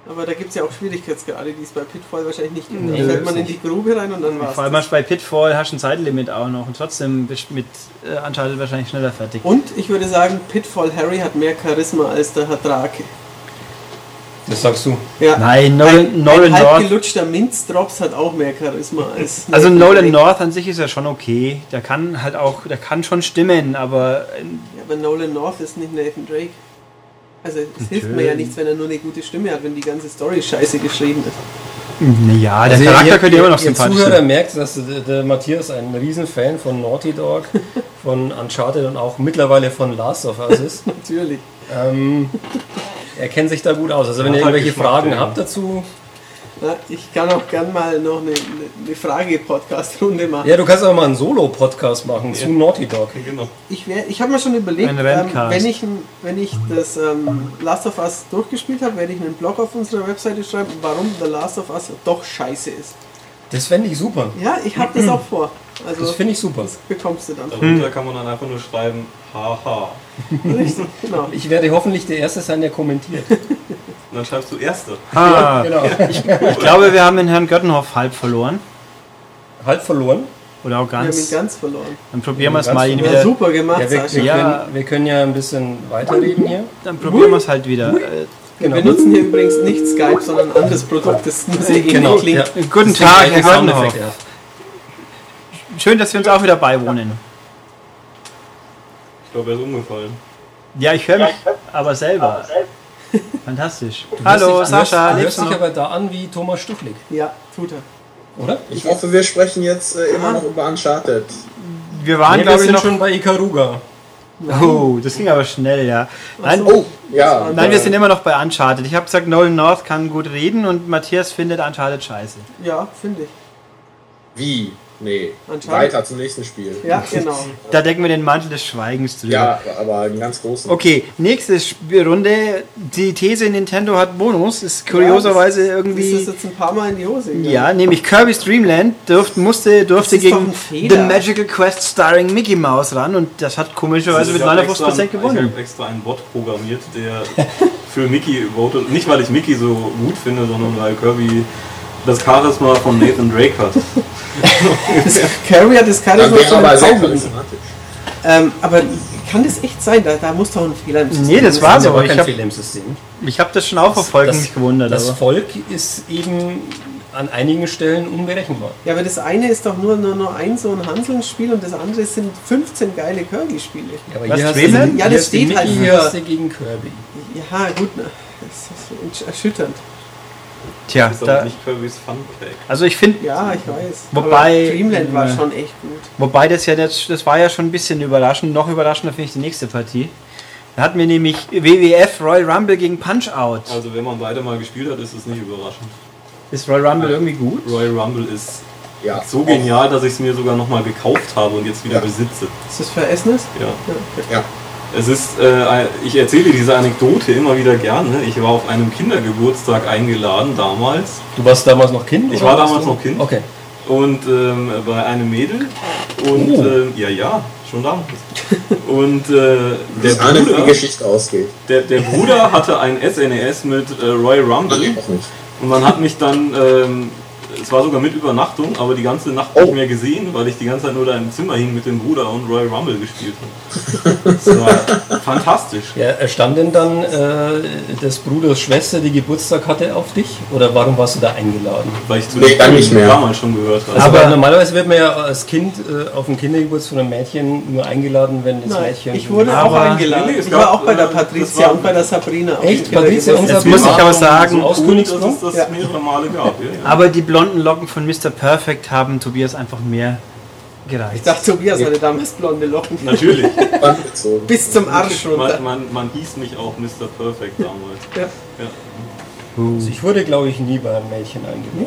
Speaker 3: Aber da gibt es ja auch Schwierigkeitsgrade, die es bei Pitfall wahrscheinlich nicht gibt.
Speaker 2: Nee,
Speaker 3: da fällt man in die Grube rein und dann war's.
Speaker 2: Vor allem bei Pitfall hast du ein Zeitlimit auch noch und trotzdem bist du mit äh, Uncharted wahrscheinlich schneller fertig.
Speaker 3: Und ich würde sagen, Pitfall Harry hat mehr Charisma als der Herr Drake.
Speaker 4: Das sagst du.
Speaker 3: Ja.
Speaker 2: Nein, Nolan,
Speaker 3: ein,
Speaker 2: Nolan
Speaker 3: ein halb
Speaker 2: North.
Speaker 3: gelutschter Minzdrops hat auch mehr Charisma als.
Speaker 2: Also Nolan. North an sich ist ja schon okay. Der kann halt auch, der kann schon stimmen, aber äh,
Speaker 3: aber Nolan North ist nicht Nathan Drake. Also es hilft mir ja nichts, wenn er nur eine gute Stimme hat, wenn die ganze Story scheiße geschrieben ist.
Speaker 2: ja, der
Speaker 4: Also
Speaker 2: Charakter
Speaker 4: ihr-
Speaker 2: könnte immer noch
Speaker 4: ihr
Speaker 2: sympathisch
Speaker 4: Zuhörer
Speaker 2: sein.
Speaker 4: merkt, dass der, der Matthias ein Riesenfan von Naughty Dog, von Uncharted und auch mittlerweile von Last of Us ist.
Speaker 3: Natürlich.
Speaker 4: Ähm, er kennt sich da gut aus. Also wenn ihr irgendwelche Fragen
Speaker 5: ja.
Speaker 4: habt dazu,
Speaker 3: Na, ich kann auch gern mal noch eine, eine- Frage-Podcast-Runde machen.
Speaker 4: ja, du kannst auch mal einen Solo-Podcast machen zu Naughty Dog.
Speaker 5: Genau.
Speaker 3: Ich, wär- ich habe mir schon überlegt, ähm, wenn, ich, wenn ich das ähm, Last of Us durchgespielt habe, werde ich einen Blog auf unserer Webseite schreiben, warum The Last of Us doch scheiße ist.
Speaker 4: Das fände ich super.
Speaker 3: Ja, ich habe das auch vor. Also
Speaker 4: Das finde ich super.
Speaker 3: das bekommst du dann.
Speaker 5: Darunter kann man dann einfach nur schreiben, haha.
Speaker 3: Genau.
Speaker 4: Ich werde hoffentlich der Erste sein, der kommentiert.
Speaker 5: Und dann schreibst du Erster.
Speaker 2: Ah,
Speaker 4: Genau.
Speaker 2: ich glaube, wir haben den Herrn Göttenhoff halb verloren.
Speaker 4: Halb verloren.
Speaker 2: Oder auch
Speaker 3: Wir haben ihn
Speaker 2: ganz.
Speaker 3: ganz verloren.
Speaker 2: Dann probieren wir es
Speaker 4: Ganz
Speaker 2: mal ihn
Speaker 3: Ja,
Speaker 2: wieder.
Speaker 3: super gemacht,
Speaker 4: Ja, wir, wir,
Speaker 3: Sascha.
Speaker 2: Ja.
Speaker 4: Können, wir können ja ein bisschen weiterreden hier.
Speaker 2: Dann probieren wir es halt wieder. Äh,
Speaker 3: Wir
Speaker 4: Genau.
Speaker 3: benutzen hier übrigens nicht Skype, sondern ein anderes Produkt, das nur sehr ähnlich
Speaker 4: Genau.
Speaker 3: klingt.
Speaker 4: Ja.
Speaker 2: Guten Tag, Herr Göttenhoff. Schön, dass wir uns auch wieder beiwohnen.
Speaker 5: Ich glaube, er ist umgefallen.
Speaker 2: Ja, ich höre mich aber selber. Fantastisch.
Speaker 4: Du hörst
Speaker 2: Hallo,
Speaker 4: dich-
Speaker 2: Sascha,
Speaker 4: Du hörst dich aber da an wie Thomas Stuchlik,
Speaker 3: Ja, tut er.
Speaker 4: oder?
Speaker 1: Ich hoffe, wir sprechen jetzt äh, immer noch über Uncharted.
Speaker 2: Wir waren,
Speaker 4: Nee, wir
Speaker 2: glaube ich,
Speaker 4: sind
Speaker 2: noch.
Speaker 4: schon bei Ikaruga.
Speaker 2: Oh, das ging aber schnell, ja. Nein,
Speaker 3: so.
Speaker 1: Oh, ja.
Speaker 2: nein wir sind immer noch bei Uncharted. Ich habe gesagt, Nolan North kann gut reden und Matthias findet Uncharted scheiße.
Speaker 3: Ja, finde ich.
Speaker 1: Wie? Nee. Weiter zum nächsten Spiel.
Speaker 3: Ja, genau.
Speaker 2: Da decken wir den Mantel des Schweigens drüber.
Speaker 1: Ja, aber einen ganz großen.
Speaker 2: Okay, nächste Spielrunde. Die These, Nintendo hat Bonus, ist kurioserweise
Speaker 3: Das ist
Speaker 2: irgendwie.
Speaker 3: jetzt ein paar Mal in die Hose gegangen.
Speaker 2: Ja, nämlich Kirby's Dream Land dürft, musste, durfte
Speaker 3: Das ist
Speaker 2: gegen. The Magical Quest starring Mickey Mouse ran und das hat komischerweise mit
Speaker 5: Ich hab
Speaker 2: 59%
Speaker 5: extra- Ich
Speaker 2: gewonnen.
Speaker 5: habe extra einen Bot programmiert, der für Mickey votet. Nicht, weil ich Mickey so gut finde, sondern weil Kirby das Charisma von Nathan Drake hat.
Speaker 3: Carrie hat das
Speaker 1: wäre
Speaker 3: von
Speaker 1: aber sehr.
Speaker 3: Ähm, aber kann das echt sein? Da, da muss doch ein Fehler im System
Speaker 2: Nee, das
Speaker 3: sein.
Speaker 2: war
Speaker 4: Das ist
Speaker 2: so.
Speaker 4: aber
Speaker 2: Ich
Speaker 4: kein
Speaker 2: habe
Speaker 4: Fehler im System.
Speaker 2: ich hab das schon auch verfolgt und mich gewundert.
Speaker 4: das
Speaker 2: aber.
Speaker 4: Volk ist eben an einigen Stellen unberechenbar.
Speaker 3: Ja, aber das eine ist doch nur, nur, nur ein so ein Hanseln-Spiel und das andere sind 15 geile Kirby-Spiele.
Speaker 4: Ja, aber
Speaker 2: Was,
Speaker 4: hier hast du,
Speaker 3: Ja, das steht halt
Speaker 4: hier gegen Kirby.
Speaker 3: Ja, gut, das ist erschütternd.
Speaker 2: Tja,
Speaker 5: Das ist aber
Speaker 2: da,
Speaker 5: nicht Kirby's Fun Pack.
Speaker 2: also ich finde,
Speaker 3: Ja, ich weiß.
Speaker 2: Wobei-
Speaker 3: aber Dreamland war schon echt gut.
Speaker 2: wobei das ja jetzt, das war ja schon ein bisschen überraschend. Noch überraschender finde ich die nächste Partie. Da hatten wir nämlich WWF Royal Rumble gegen Punch Out.
Speaker 5: Also wenn man beide mal gespielt hat, ist es nicht überraschend.
Speaker 2: Ist Royal Rumble irgendwie gut?
Speaker 5: Royal Rumble ist
Speaker 1: Ja.
Speaker 5: so genial, dass ich es mir sogar nochmal gekauft habe und jetzt wieder
Speaker 1: Ja.
Speaker 5: besitze.
Speaker 3: Ist das für SNES?
Speaker 5: Ja.
Speaker 1: Ja.
Speaker 5: Es ist, äh, ich erzähle diese Anekdote immer wieder gerne. Ich war auf einem Kindergeburtstag eingeladen damals
Speaker 4: Du warst damals noch Kind?
Speaker 5: Ich war damals
Speaker 4: du-
Speaker 5: noch Kind.
Speaker 4: Okay.
Speaker 5: und ähm, bei einem Mädel und
Speaker 4: Oh.
Speaker 5: ähm, ja, ja, schon damals. Und äh, der,
Speaker 1: Ich ahne, wie die
Speaker 5: Bruder,
Speaker 1: Geschichte ausgeht.
Speaker 5: der, der Bruder hatte ein SNES mit äh, Royal Rumble
Speaker 1: Nein, auch nicht.
Speaker 5: und man hat mich dann, ähm, es war sogar mit Übernachtung, aber die ganze Nacht nicht
Speaker 1: Oh.
Speaker 5: mehr gesehen, weil ich die ganze Zeit nur da im Zimmer hing mit dem Bruder und Royal Rumble gespielt habe. Das war fantastisch.
Speaker 4: Ja, stand denn dann äh, des Bruders Schwester, die Geburtstag hatte, auf dich? Oder warum warst du da eingeladen?
Speaker 5: Weil ich zu
Speaker 1: Nee,
Speaker 5: den
Speaker 1: dann nicht mehr.
Speaker 5: damals schon gehört habe.
Speaker 4: Also
Speaker 2: Aber-
Speaker 4: weil normalerweise wird man ja als Kind äh, auf den Kindergeburtstag von einem Mädchen nur eingeladen, wenn das
Speaker 3: Nein,
Speaker 4: Mädchen.
Speaker 3: ich wurde auch eingeladen. Ich
Speaker 5: gab,
Speaker 3: war auch bei der
Speaker 5: äh, das
Speaker 3: Patricia
Speaker 5: war-
Speaker 3: und bei der Sabrina.
Speaker 4: Echt? Patricia und
Speaker 3: Kindergeburtstag.
Speaker 2: Jetzt muss ich aber sagen,
Speaker 5: so
Speaker 4: aus
Speaker 5: dass es das
Speaker 3: Ja.
Speaker 5: mehrere Male gab. Ja, ja.
Speaker 2: Aber die blonden Locken von Mr. Perfect haben Tobias einfach mehr
Speaker 3: Ich
Speaker 2: gereicht.
Speaker 3: dachte, Tobias hatte damals blonde Locken.
Speaker 5: Natürlich.
Speaker 3: Bis zum Arsch runter.
Speaker 5: Man, man, man hieß mich auch Mr. Perfect damals.
Speaker 3: Ja.
Speaker 5: Ja,
Speaker 4: Also ich wurde, glaube ich, nie bei einem Mädchen eingeladen.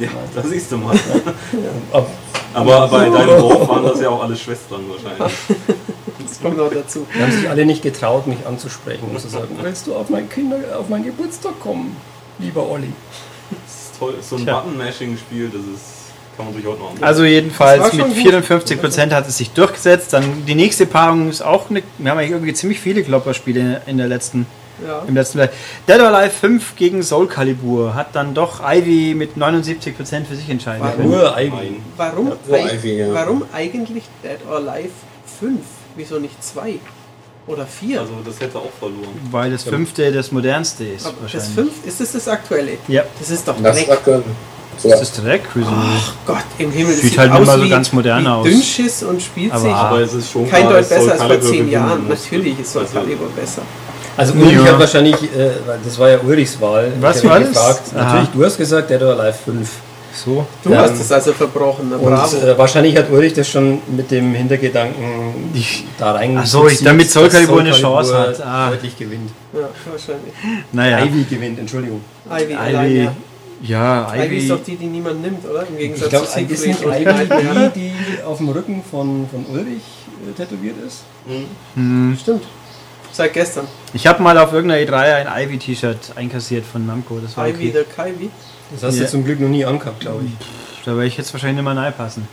Speaker 5: ja da siehst du mal.
Speaker 4: Ab,
Speaker 5: Aber bei deinem Dorf waren das ja auch alle Schwestern wahrscheinlich.
Speaker 3: Das kommt noch dazu.
Speaker 4: die haben sich alle nicht getraut, mich anzusprechen und zu sagen, willst du auf meinen, Kinder, auf meinen Geburtstag kommen, lieber Olli?
Speaker 5: Das ist toll. So ein. Button-Mashing-Spiel, das ist, kann man sich heute noch.
Speaker 2: Also jedenfalls mit
Speaker 3: gut.
Speaker 2: 54% hat es sich durchgesetzt. Dann die nächste Paarung ist auch eine, wir haben eigentlich irgendwie ziemlich viele Klopperspiele in der letzten,
Speaker 3: Ja.
Speaker 2: im letzten Teil. Dead or Alive 5 gegen Soul Calibur hat dann doch Ivy mit 79% für sich entscheiden
Speaker 3: Warum?
Speaker 2: können.
Speaker 4: Nur Ivy.
Speaker 5: Nein.
Speaker 3: Warum, eig-
Speaker 1: Ivy, ja.
Speaker 3: warum eigentlich Dead or Alive 5? Wieso nicht 2? Oder 4?
Speaker 5: Also das hätte auch verloren.
Speaker 2: Weil das fünfte das modernste ist
Speaker 3: Aber das. 5, ist das das aktuelle?
Speaker 2: Ja,
Speaker 3: Das ist doch
Speaker 1: Das
Speaker 3: Dreck.
Speaker 1: war können. So.
Speaker 2: das ist Dreck. Wieso?
Speaker 3: Gott, im Himmel. das
Speaker 2: Sieht halt mal so
Speaker 3: wie-
Speaker 2: ganz modern aus.
Speaker 3: Dünnschiss und spielt
Speaker 2: Aber-
Speaker 3: sich
Speaker 5: Aber es ist schon
Speaker 3: kein
Speaker 5: klar,
Speaker 3: Deut
Speaker 5: dass Soul
Speaker 3: besser als vor
Speaker 5: Calibur
Speaker 3: 10
Speaker 5: gewinnen
Speaker 3: Jahren.
Speaker 5: muss.
Speaker 3: Natürlich ist Soul
Speaker 5: Also,
Speaker 3: Calibur besser.
Speaker 4: Also Ulrich
Speaker 2: Ja.
Speaker 4: hat wahrscheinlich, äh, das war ja Ulrichs Wahl.
Speaker 2: Was war das?
Speaker 4: gefragt. Natürlich, du hast gesagt, Dead or Alive 5.
Speaker 2: So.
Speaker 3: Du
Speaker 4: Ähm,
Speaker 3: hast es also verbrochen, na,
Speaker 4: Und
Speaker 3: bravo.
Speaker 4: äh, wahrscheinlich hat Ulrich das schon mit dem Hintergedanken da rein.
Speaker 2: Ach so, ich- damit Soul Calibur eine Chance hat. Ah.
Speaker 4: Deutlich gewinnt.
Speaker 3: ja, wahrscheinlich.
Speaker 2: Naja,
Speaker 4: Ivy gewinnt, Entschuldigung.
Speaker 3: Ivy, allein,
Speaker 2: Ivy.
Speaker 3: ja.
Speaker 2: Ja,
Speaker 3: Ivy ist
Speaker 2: Ivy.
Speaker 3: doch die, die niemand nimmt, oder? Im Gegensatz
Speaker 4: Ich glaube,
Speaker 3: zu
Speaker 4: ist
Speaker 3: Siegfried
Speaker 4: nicht Ivy die, die auf dem Rücken von, von Ulrich äh, tätowiert ist?
Speaker 5: Mhm.
Speaker 3: Stimmt. Seit gestern.
Speaker 2: Ich habe mal auf irgendeiner E3 ein Ivy-T-Shirt einkassiert von Namco. Das war
Speaker 3: Ivy
Speaker 2: okay.
Speaker 3: the Kyvy.
Speaker 4: Das hast
Speaker 2: Ja.
Speaker 4: du zum Glück noch nie angehabt, glaube ich.
Speaker 2: Da werde ich jetzt wahrscheinlich nicht mehr reinpassen.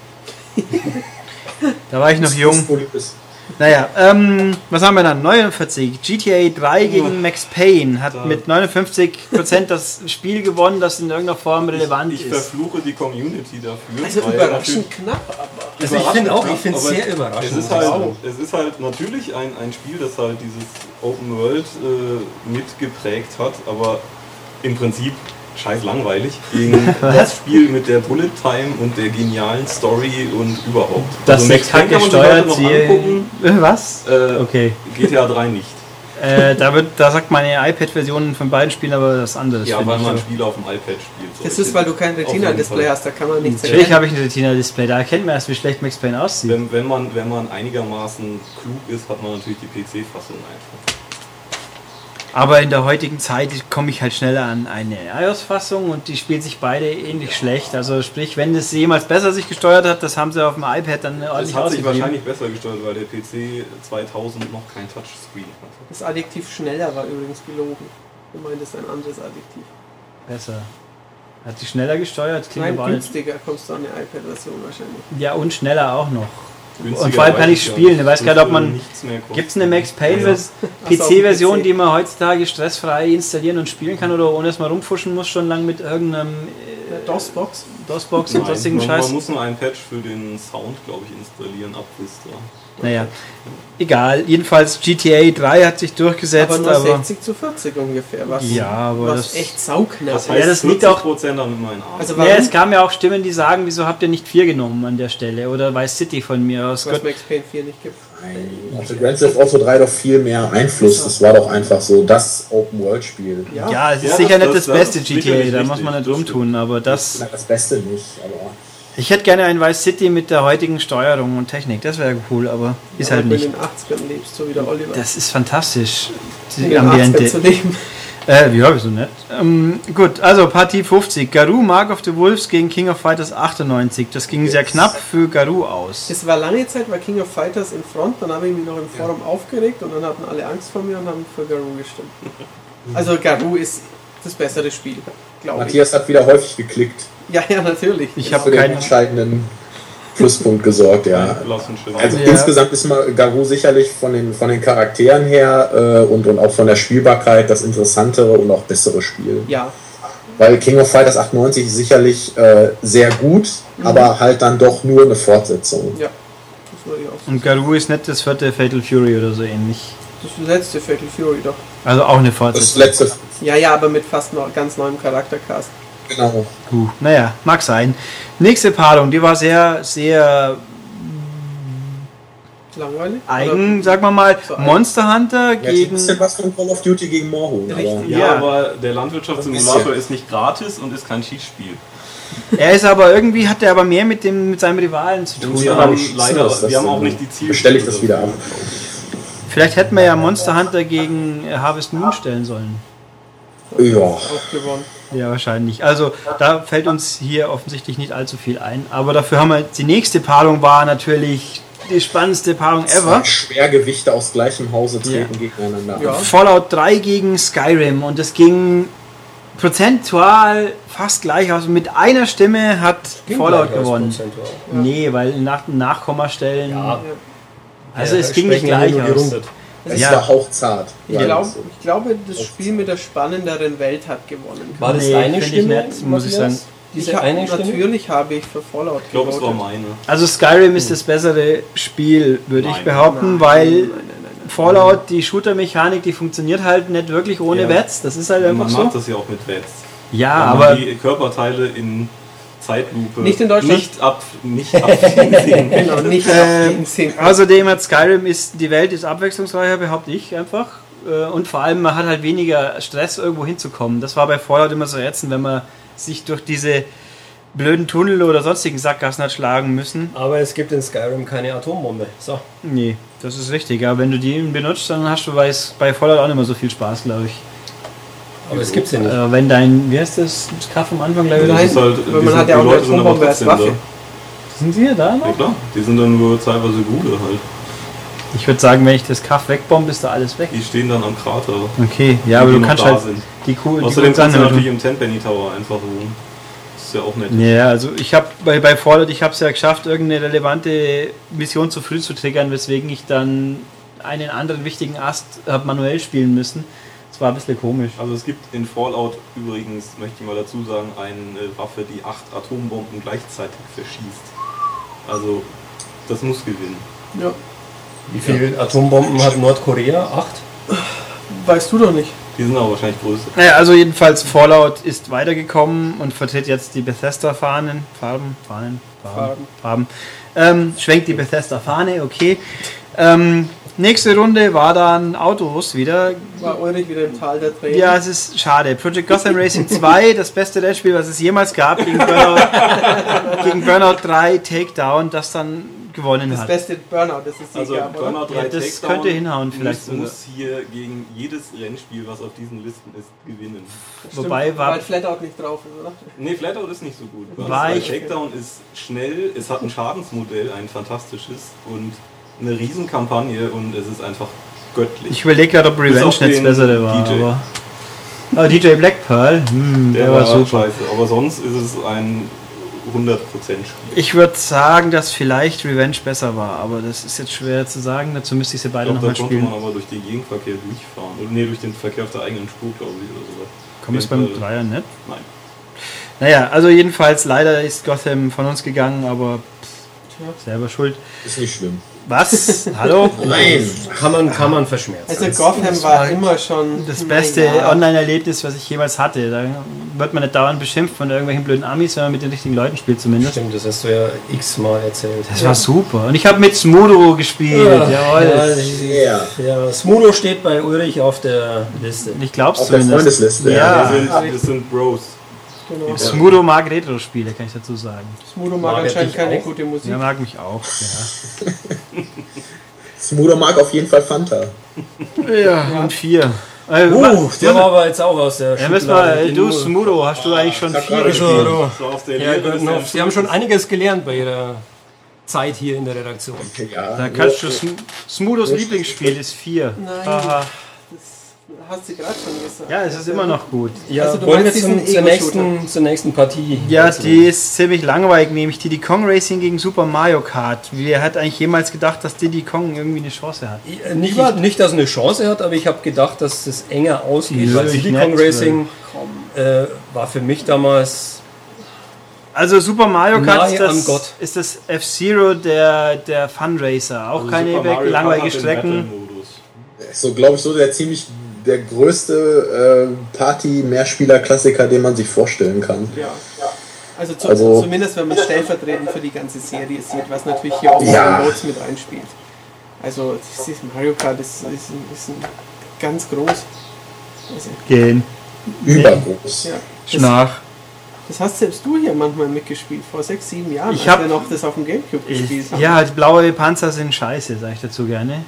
Speaker 2: da war ich noch jung. Naja, ähm, was haben wir dann? 49. GTA 3 gegen Max Payne hat
Speaker 5: Da-
Speaker 2: mit 59% das Spiel gewonnen, das in irgendeiner Form relevant
Speaker 5: Ich
Speaker 2: ist.
Speaker 5: verfluche die Community dafür.
Speaker 3: Also überraschend knapp, aber.
Speaker 4: Also ich finde auch, ich finde es sehr überraschend.
Speaker 5: Es ist,
Speaker 4: ich
Speaker 5: halt, es ist halt natürlich ein, ein Spiel, das halt dieses Open World äh, mitgeprägt hat, aber im Prinzip scheiß langweilig gegen das Spiel mit der Bullet Time und der genialen Story und überhaupt.
Speaker 2: das
Speaker 5: Also Max Payne kann man sich heute
Speaker 2: gesteuert.
Speaker 5: noch angucken,
Speaker 2: Äh, was?
Speaker 5: äh,
Speaker 2: Okay.
Speaker 5: GTA 3 nicht.
Speaker 2: Äh, da, wird, da sagt meine iPad-Version von beiden Spielen aber das andere.
Speaker 5: Ja, weil man Spiele auf dem iPad spielt.
Speaker 3: Das ist, weil du kein Retina-Display hast, da kann man nichts
Speaker 2: Natürlich
Speaker 3: erkennen.
Speaker 2: habe ich ein Retina-Display, da erkennt man erst, wie schlecht Max Payne aussieht.
Speaker 5: Wenn, wenn, man, wenn man einigermaßen klug ist, hat man natürlich die PC-Fassung einfach.
Speaker 2: Aber in der heutigen Zeit komme ich halt schneller an eine iOS-Fassung und die spielen sich beide ähnlich schlecht. Also sprich, wenn es jemals besser sich gesteuert hat, das haben sie auf dem iPad dann ordentlich
Speaker 5: hat sich
Speaker 2: ausgegeben.
Speaker 5: wahrscheinlich besser gesteuert, weil der PC 2000 noch kein Touchscreen hatte.
Speaker 3: Das Adjektiv schneller war übrigens gelogen. Du meintest ein anderes Adjektiv.
Speaker 2: Besser. Hat sie schneller gesteuert? Klingt
Speaker 3: Nein, günstiger kommst du an eine iPad-Version wahrscheinlich.
Speaker 2: Ja, und schneller auch noch.
Speaker 5: Günstiger
Speaker 2: Und vor allem kann ich spielen.
Speaker 5: nicht.
Speaker 2: Ich weiß
Speaker 5: Das
Speaker 2: gerade, ob man-. Gibt es eine Max Payne
Speaker 5: Ja.
Speaker 2: Die man heutzutage stressfrei installieren und spielen kann oder ohne dass man rumfuschen muss, schon lang mit irgendeinem
Speaker 3: Eine
Speaker 2: äh,
Speaker 3: DOS-Box.
Speaker 2: DOS-Box und sonstigen
Speaker 5: man,
Speaker 2: Scheiß?
Speaker 5: man muss nur ein Patch für den Sound, glaube ich, installieren, ab Vista.
Speaker 2: Naja, egal. Jedenfalls GTA 3 hat sich durchgesetzt,
Speaker 3: Aber
Speaker 2: aber,
Speaker 3: nur 60 zu 40 ungefähr. Was,
Speaker 2: Ja, aber
Speaker 3: was
Speaker 2: das-
Speaker 3: echt sauknapp
Speaker 5: heißt,
Speaker 2: Ja, das liegt auch-
Speaker 5: 40% damit meinen.
Speaker 3: Also
Speaker 2: ja, es kamen ja auch Stimmen, die sagen, wieso habt ihr nicht 4 genommen an der Stelle? Oder Vice City von mir aus.
Speaker 3: was
Speaker 2: Gott,
Speaker 3: Max Payne 4 nicht gibt.
Speaker 1: Nein, hatte Grand Theft Auto 3 doch viel mehr Einfluss. Das war doch einfach so das Open-World-Spiel.
Speaker 3: Ja,
Speaker 2: ja, es ist
Speaker 5: Ja,
Speaker 2: sicher
Speaker 5: das-
Speaker 2: nicht das,
Speaker 5: das-
Speaker 2: beste GTA, da muss man nicht rumtun, aber das.
Speaker 1: Na, Das Beste nicht, aber
Speaker 2: Ich hätte gerne ein Vice City mit der heutigen Steuerung und Technik, das wäre cool, aber ist
Speaker 3: Aber
Speaker 2: halt
Speaker 3: wenn du
Speaker 2: nicht.
Speaker 3: in den 80ern lebst, so wie der Oliver.
Speaker 2: Das ist fantastisch.
Speaker 3: in
Speaker 2: Die
Speaker 3: den 80ern
Speaker 2: Ambiente.
Speaker 3: zu leben.
Speaker 2: Äh, ja, wieso nicht? Ähm, gut, also Partie 50. Garou, Mark of the Wolves gegen King of Fighters 98. Das ging sehr knapp für Garou aus.
Speaker 3: Es war lange Zeit, war King of Fighters in Front, dann habe ich mich noch im Forum aufgeregt und dann hatten alle Angst vor mir und haben für Garou gestimmt. Also Garou ist das bessere Spiel, glaube ich.
Speaker 1: Matthias hat wieder häufig geklickt.
Speaker 3: Ja, ja, natürlich.
Speaker 2: Ich habe
Speaker 1: für den
Speaker 2: keinen.
Speaker 1: entscheidenden Pluspunkt gesorgt, ja. Also
Speaker 2: Ja.
Speaker 1: insgesamt ist mal Garou sicherlich von den, von den Charakteren her äh, und, und auch von der Spielbarkeit das interessantere und auch bessere Spiel.
Speaker 3: Ja,
Speaker 1: Weil King of Fighters 98 ist sicherlich äh, sehr gut, aber halt dann doch nur eine Fortsetzung.
Speaker 3: ja. Das würde ich auch sagen.
Speaker 2: Und Garou ist nicht das vierte Fatal Fury oder so ähnlich.
Speaker 3: Das letzte Fatal Fury doch.
Speaker 2: Also auch eine
Speaker 1: Das
Speaker 2: Fortsetzung.
Speaker 1: letzte,
Speaker 3: Ja, ja, aber mit fast noch ganz neuem Charaktercast.
Speaker 1: genau.
Speaker 2: Gut. Naja, mag sein. Nächste Paarung, die war sehr, sehr
Speaker 3: Langweilig?
Speaker 2: eigen, sagen wir mal.
Speaker 3: So.
Speaker 2: Monster Hunter
Speaker 1: Ja, ein
Speaker 2: gegen.
Speaker 1: bisschen was von Call of Duty gegen. Aber
Speaker 3: Richtig.
Speaker 5: Ja,
Speaker 2: Ja.
Speaker 5: aber der Landwirtschaftssimulator ist nicht gratis und ist kein Cheatspiel.
Speaker 2: Er ist aber irgendwie, hat er aber mehr mit, dem, mit seinem Rivalen zu tun.
Speaker 5: wir haben leider,
Speaker 1: das,
Speaker 5: wir haben auch nicht die Ziel.
Speaker 1: bestelle ich das wieder ab.
Speaker 2: Vielleicht hätten wir ja Monster Hunter gegen Harvest Moon stellen sollen.
Speaker 1: Ja.
Speaker 2: Ja, wahrscheinlich. Also da fällt uns hier offensichtlich nicht allzu viel ein. Aber dafür haben wir die nächste Paarung war natürlich die spannendste Paarung ever.
Speaker 1: Zwei Schwergewichte aus gleichem Hause treten gegeneinander
Speaker 3: Ja.
Speaker 2: Fallout 3 gegen Skyrim und es ging prozentual fast gleich aus. Mit einer Stimme hat
Speaker 4: Ging
Speaker 2: Fallout gewonnen.
Speaker 4: prozentual.
Speaker 2: Nee, weil nach Nachkommastellen.
Speaker 4: Ja,
Speaker 2: also
Speaker 4: Ja,
Speaker 2: es ging nicht
Speaker 4: ja
Speaker 2: gleich aus.
Speaker 4: gerundet.
Speaker 1: Es
Speaker 2: Ja.
Speaker 1: war hauchzart.
Speaker 3: Ich, glaub, ich glaube, das Spiel mit der spannenderen Welt hat gewonnen.
Speaker 4: War das
Speaker 2: Nee,
Speaker 4: deine
Speaker 2: find ich
Speaker 4: Stimme,
Speaker 2: nicht, muss ich sagen.
Speaker 4: Diese
Speaker 3: ich hab,
Speaker 4: eine Stimme?
Speaker 3: natürlich habe ich für Fallout
Speaker 5: Ich glaube, es war meine.
Speaker 2: Also Skyrim ist das bessere Spiel, würde ich behaupten,
Speaker 3: Nein,
Speaker 2: weil
Speaker 3: nein, nein, nein, nein.
Speaker 2: Fallout, die Shooter-Mechanik, die funktioniert halt nicht wirklich ohne
Speaker 5: Ja.
Speaker 2: Wetz. Das ist halt einfach
Speaker 5: Man macht
Speaker 2: so.
Speaker 5: das ja auch mit Wets.
Speaker 2: Ja,
Speaker 5: Wenn man
Speaker 2: aber
Speaker 5: die Körperteile in Zeitlupe
Speaker 3: Nicht in Deutschland?
Speaker 5: nicht ab nicht sehen.
Speaker 3: Genau, nicht
Speaker 2: Ähm,
Speaker 3: Sinn.
Speaker 2: außerdem hat Skyrim ist, die Welt ist abwechslungsreicher, behaupte ich einfach. Äh, Und vor allem, man hat halt weniger Stress, irgendwo hinzukommen. Das war bei Fallout immer so ätzend, wenn man sich durch diese blöden Tunnel oder sonstigen Sackgassen hat schlagen müssen.
Speaker 4: Aber es gibt in Skyrim keine Atombombe. So.
Speaker 2: Nee, das ist richtig. Aber wenn du die benutzt, dann hast du bei, bei Fallout auch nicht mehr so viel Spaß, glaube ich.
Speaker 4: Aber es gibt's ja nicht.
Speaker 2: Äh, wenn dein, wie heißt das, das Kaff am Anfang, glaube ich,
Speaker 3: Nein.
Speaker 5: Das ist halt,
Speaker 3: man
Speaker 5: sind-
Speaker 3: hat ja auch
Speaker 5: Leute sind aber trotzdem
Speaker 3: Waffe.
Speaker 2: sind wir da
Speaker 5: Da. Ja
Speaker 2: noch?
Speaker 5: klar, die sind dann nur teilweise Gute halt.
Speaker 2: Ich würde sagen, wenn ich das Kaff wegbombe, ist da alles weg.
Speaker 5: Die stehen dann am Krater.
Speaker 2: Okay, ja, aber du kannst
Speaker 5: da
Speaker 2: halt
Speaker 5: sind.
Speaker 2: die Kuh, die
Speaker 5: Außerdem kannst du natürlich im Tenpenny Tower einfach wohnen. ist ja auch nett.
Speaker 2: Ja, also ich habe bei, bei Fallout, ich habe es ja geschafft, irgendeine relevante Mission zu früh zu triggern, weswegen ich dann einen anderen wichtigen Ast habe manuell spielen müssen. War ein bisschen komisch.
Speaker 5: Also es gibt in Fallout übrigens, möchte ich mal dazu sagen, eine Waffe, die acht Atombomben gleichzeitig verschießt. Also das muss gewinnen.
Speaker 3: Ja.
Speaker 4: Wie viele Atombomben hat Nordkorea? Acht?
Speaker 3: Weißt du doch nicht.
Speaker 5: Die sind aber wahrscheinlich größer.
Speaker 2: Naja, also jedenfalls Fallout ist weitergekommen und vertritt jetzt die Bethesda-Fahnen. Farben, Fahnen, Farben. Farben. Ähm, schwenkt die Bethesda-Fahne, okay. Ähm, nächste Runde war dann Autos wieder.
Speaker 3: War Ulrich wieder im Tal der Tränen.
Speaker 2: Ja, es ist schade. Project Gotham Racing 2, das beste Rennspiel, was es jemals gab, gegen Burnout, gegen Burnout 3 Takedown, das dann gewonnen
Speaker 3: Das
Speaker 2: hat.
Speaker 3: beste Burnout, das ist die
Speaker 5: Also
Speaker 3: gab?
Speaker 5: Burnout 3
Speaker 2: Ja, das
Speaker 5: Takedown
Speaker 2: könnte hinhauen vielleicht
Speaker 5: muss,
Speaker 2: sogar.
Speaker 5: muss hier gegen jedes Rennspiel, was auf diesen Listen ist, gewinnen.
Speaker 3: Stimmt,
Speaker 2: Wobei war-
Speaker 3: Weil Flatout nicht drauf ist, oder?
Speaker 5: Nee, Flatout ist nicht so gut.
Speaker 2: War
Speaker 5: Burnout 3
Speaker 2: ich-
Speaker 5: Takedown ist schnell, es hat ein Schadensmodell, ein fantastisches und eine Riesenkampagne und es ist einfach göttlich.
Speaker 2: Ich überlege gerade, ob Revenge nicht
Speaker 5: den
Speaker 2: bessere war.
Speaker 5: DJ.
Speaker 2: Aber, aber DJ Black Pearl, hm, der,
Speaker 5: Der
Speaker 2: war
Speaker 5: war
Speaker 2: super.
Speaker 5: scheiße, aber sonst ist es ein 100% Spiel.
Speaker 2: Ich würde sagen, dass vielleicht Revenge besser war, aber das ist jetzt schwer zu sagen. Dazu müsste ich sie beide
Speaker 5: glaube, da
Speaker 2: nochmal
Speaker 5: konnte
Speaker 2: spielen.
Speaker 5: man aber durch den Gegenverkehr durchfahren. Oder nee, durch den Verkehr auf der eigenen Spur, glaube ich, oder sowas.
Speaker 2: Kommt es beim Dreier nicht?
Speaker 5: Nein.
Speaker 2: Naja, also jedenfalls, leider ist Gotham von uns gegangen, aber pff, selber schuld.
Speaker 1: Ist nicht schlimm.
Speaker 2: Was? Hallo?
Speaker 1: Nein.
Speaker 4: Kann man, kann man verschmerzen.
Speaker 3: Also Gotham war immer schon
Speaker 2: Das beste. Online-Erlebnis, was ich jemals hatte. Da wird man nicht dauernd beschimpft von irgendwelchen blöden Amis, wenn man mit den richtigen Leuten spielt zumindest.
Speaker 4: Stimmt, das hast du ja x-mal erzählt.
Speaker 2: Das war super. Und ich habe mit Smudo gespielt, jawohl.
Speaker 1: Ja.
Speaker 4: Ja, Smudo steht bei Ulrich auf der Liste.
Speaker 2: Ich glaub's
Speaker 1: Auf der
Speaker 2: zumindest.
Speaker 1: Freundesliste.
Speaker 2: Ja.
Speaker 5: Wir, sind, wir sind Bros.
Speaker 3: Genau.
Speaker 2: Smudo mag Retro-Spiele, kann ich dazu sagen.
Speaker 3: Smudo mag
Speaker 4: Mag er
Speaker 3: anscheinend keine
Speaker 4: auch?
Speaker 3: gute Musik.
Speaker 2: Der mag mich auch, ja.
Speaker 1: Smoother mag auf jeden Fall Fanta.
Speaker 2: Ja, und vier. Äh,
Speaker 4: Uh, der war aber jetzt auch aus der
Speaker 2: ja, äh, du, Smudo, hast du eigentlich schon gespielt?
Speaker 1: gespielt.
Speaker 5: So
Speaker 4: Ja, Sie haben schon einiges gelernt bei Ihrer Zeit hier in der Redaktion.
Speaker 1: Ja.
Speaker 2: Da kannst du Sm- Smudos Lieblingsspiel ist vier.
Speaker 3: Nein.
Speaker 2: Haha.
Speaker 3: Das hast du gerade schon gesagt.
Speaker 2: Ja, es ist immer noch gut.
Speaker 4: Ja,
Speaker 3: Also du
Speaker 4: wollen wir zum, zur, nächsten, zur nächsten Partie?
Speaker 2: Ja,
Speaker 4: Also,
Speaker 2: die ist ziemlich langweilig, nämlich Diddy Kong Racing gegen Super Mario Kart. Wer hat eigentlich jemals gedacht, dass Diddy Kong irgendwie eine Chance hat?
Speaker 4: äh, Nicht, nicht, dass er eine Chance hat, aber ich habe gedacht, dass es enger ausgeht.
Speaker 2: Nö,
Speaker 4: Weil
Speaker 2: ich
Speaker 4: Diddy Kong Racing äh, war für mich damals
Speaker 2: Also Super Mario Kart ist das, ist das F-Zero der, der Funracer. Auch
Speaker 5: Also
Speaker 2: keine
Speaker 5: Super Mario Kart
Speaker 2: langweilige
Speaker 5: hat den
Speaker 2: Strecken.
Speaker 1: So, glaube ich, so der ziemlich der größte äh, Party-Mehrspieler-Klassiker, den man sich vorstellen kann.
Speaker 3: Ja. Also, zu,
Speaker 1: Also-
Speaker 3: zumindest wenn man stellvertretend für die ganze Serie sieht, was natürlich hier auch
Speaker 1: Ja.
Speaker 3: ja. Modes mit reinspielt. Also Mario Kart ist, ist, ein- ist ein ganz groß. Also,
Speaker 2: Gehen.
Speaker 1: Übergroß.
Speaker 3: ja. Das,
Speaker 2: Schnach.
Speaker 3: das hast selbst du hier manchmal mitgespielt, vor sechs, sieben Jahren,
Speaker 2: Ich
Speaker 3: als
Speaker 2: hab-
Speaker 3: wir noch das auf dem Gamecube gespielt haben.
Speaker 2: Ja, die blaue Panzer sind scheiße, sage ich dazu gerne.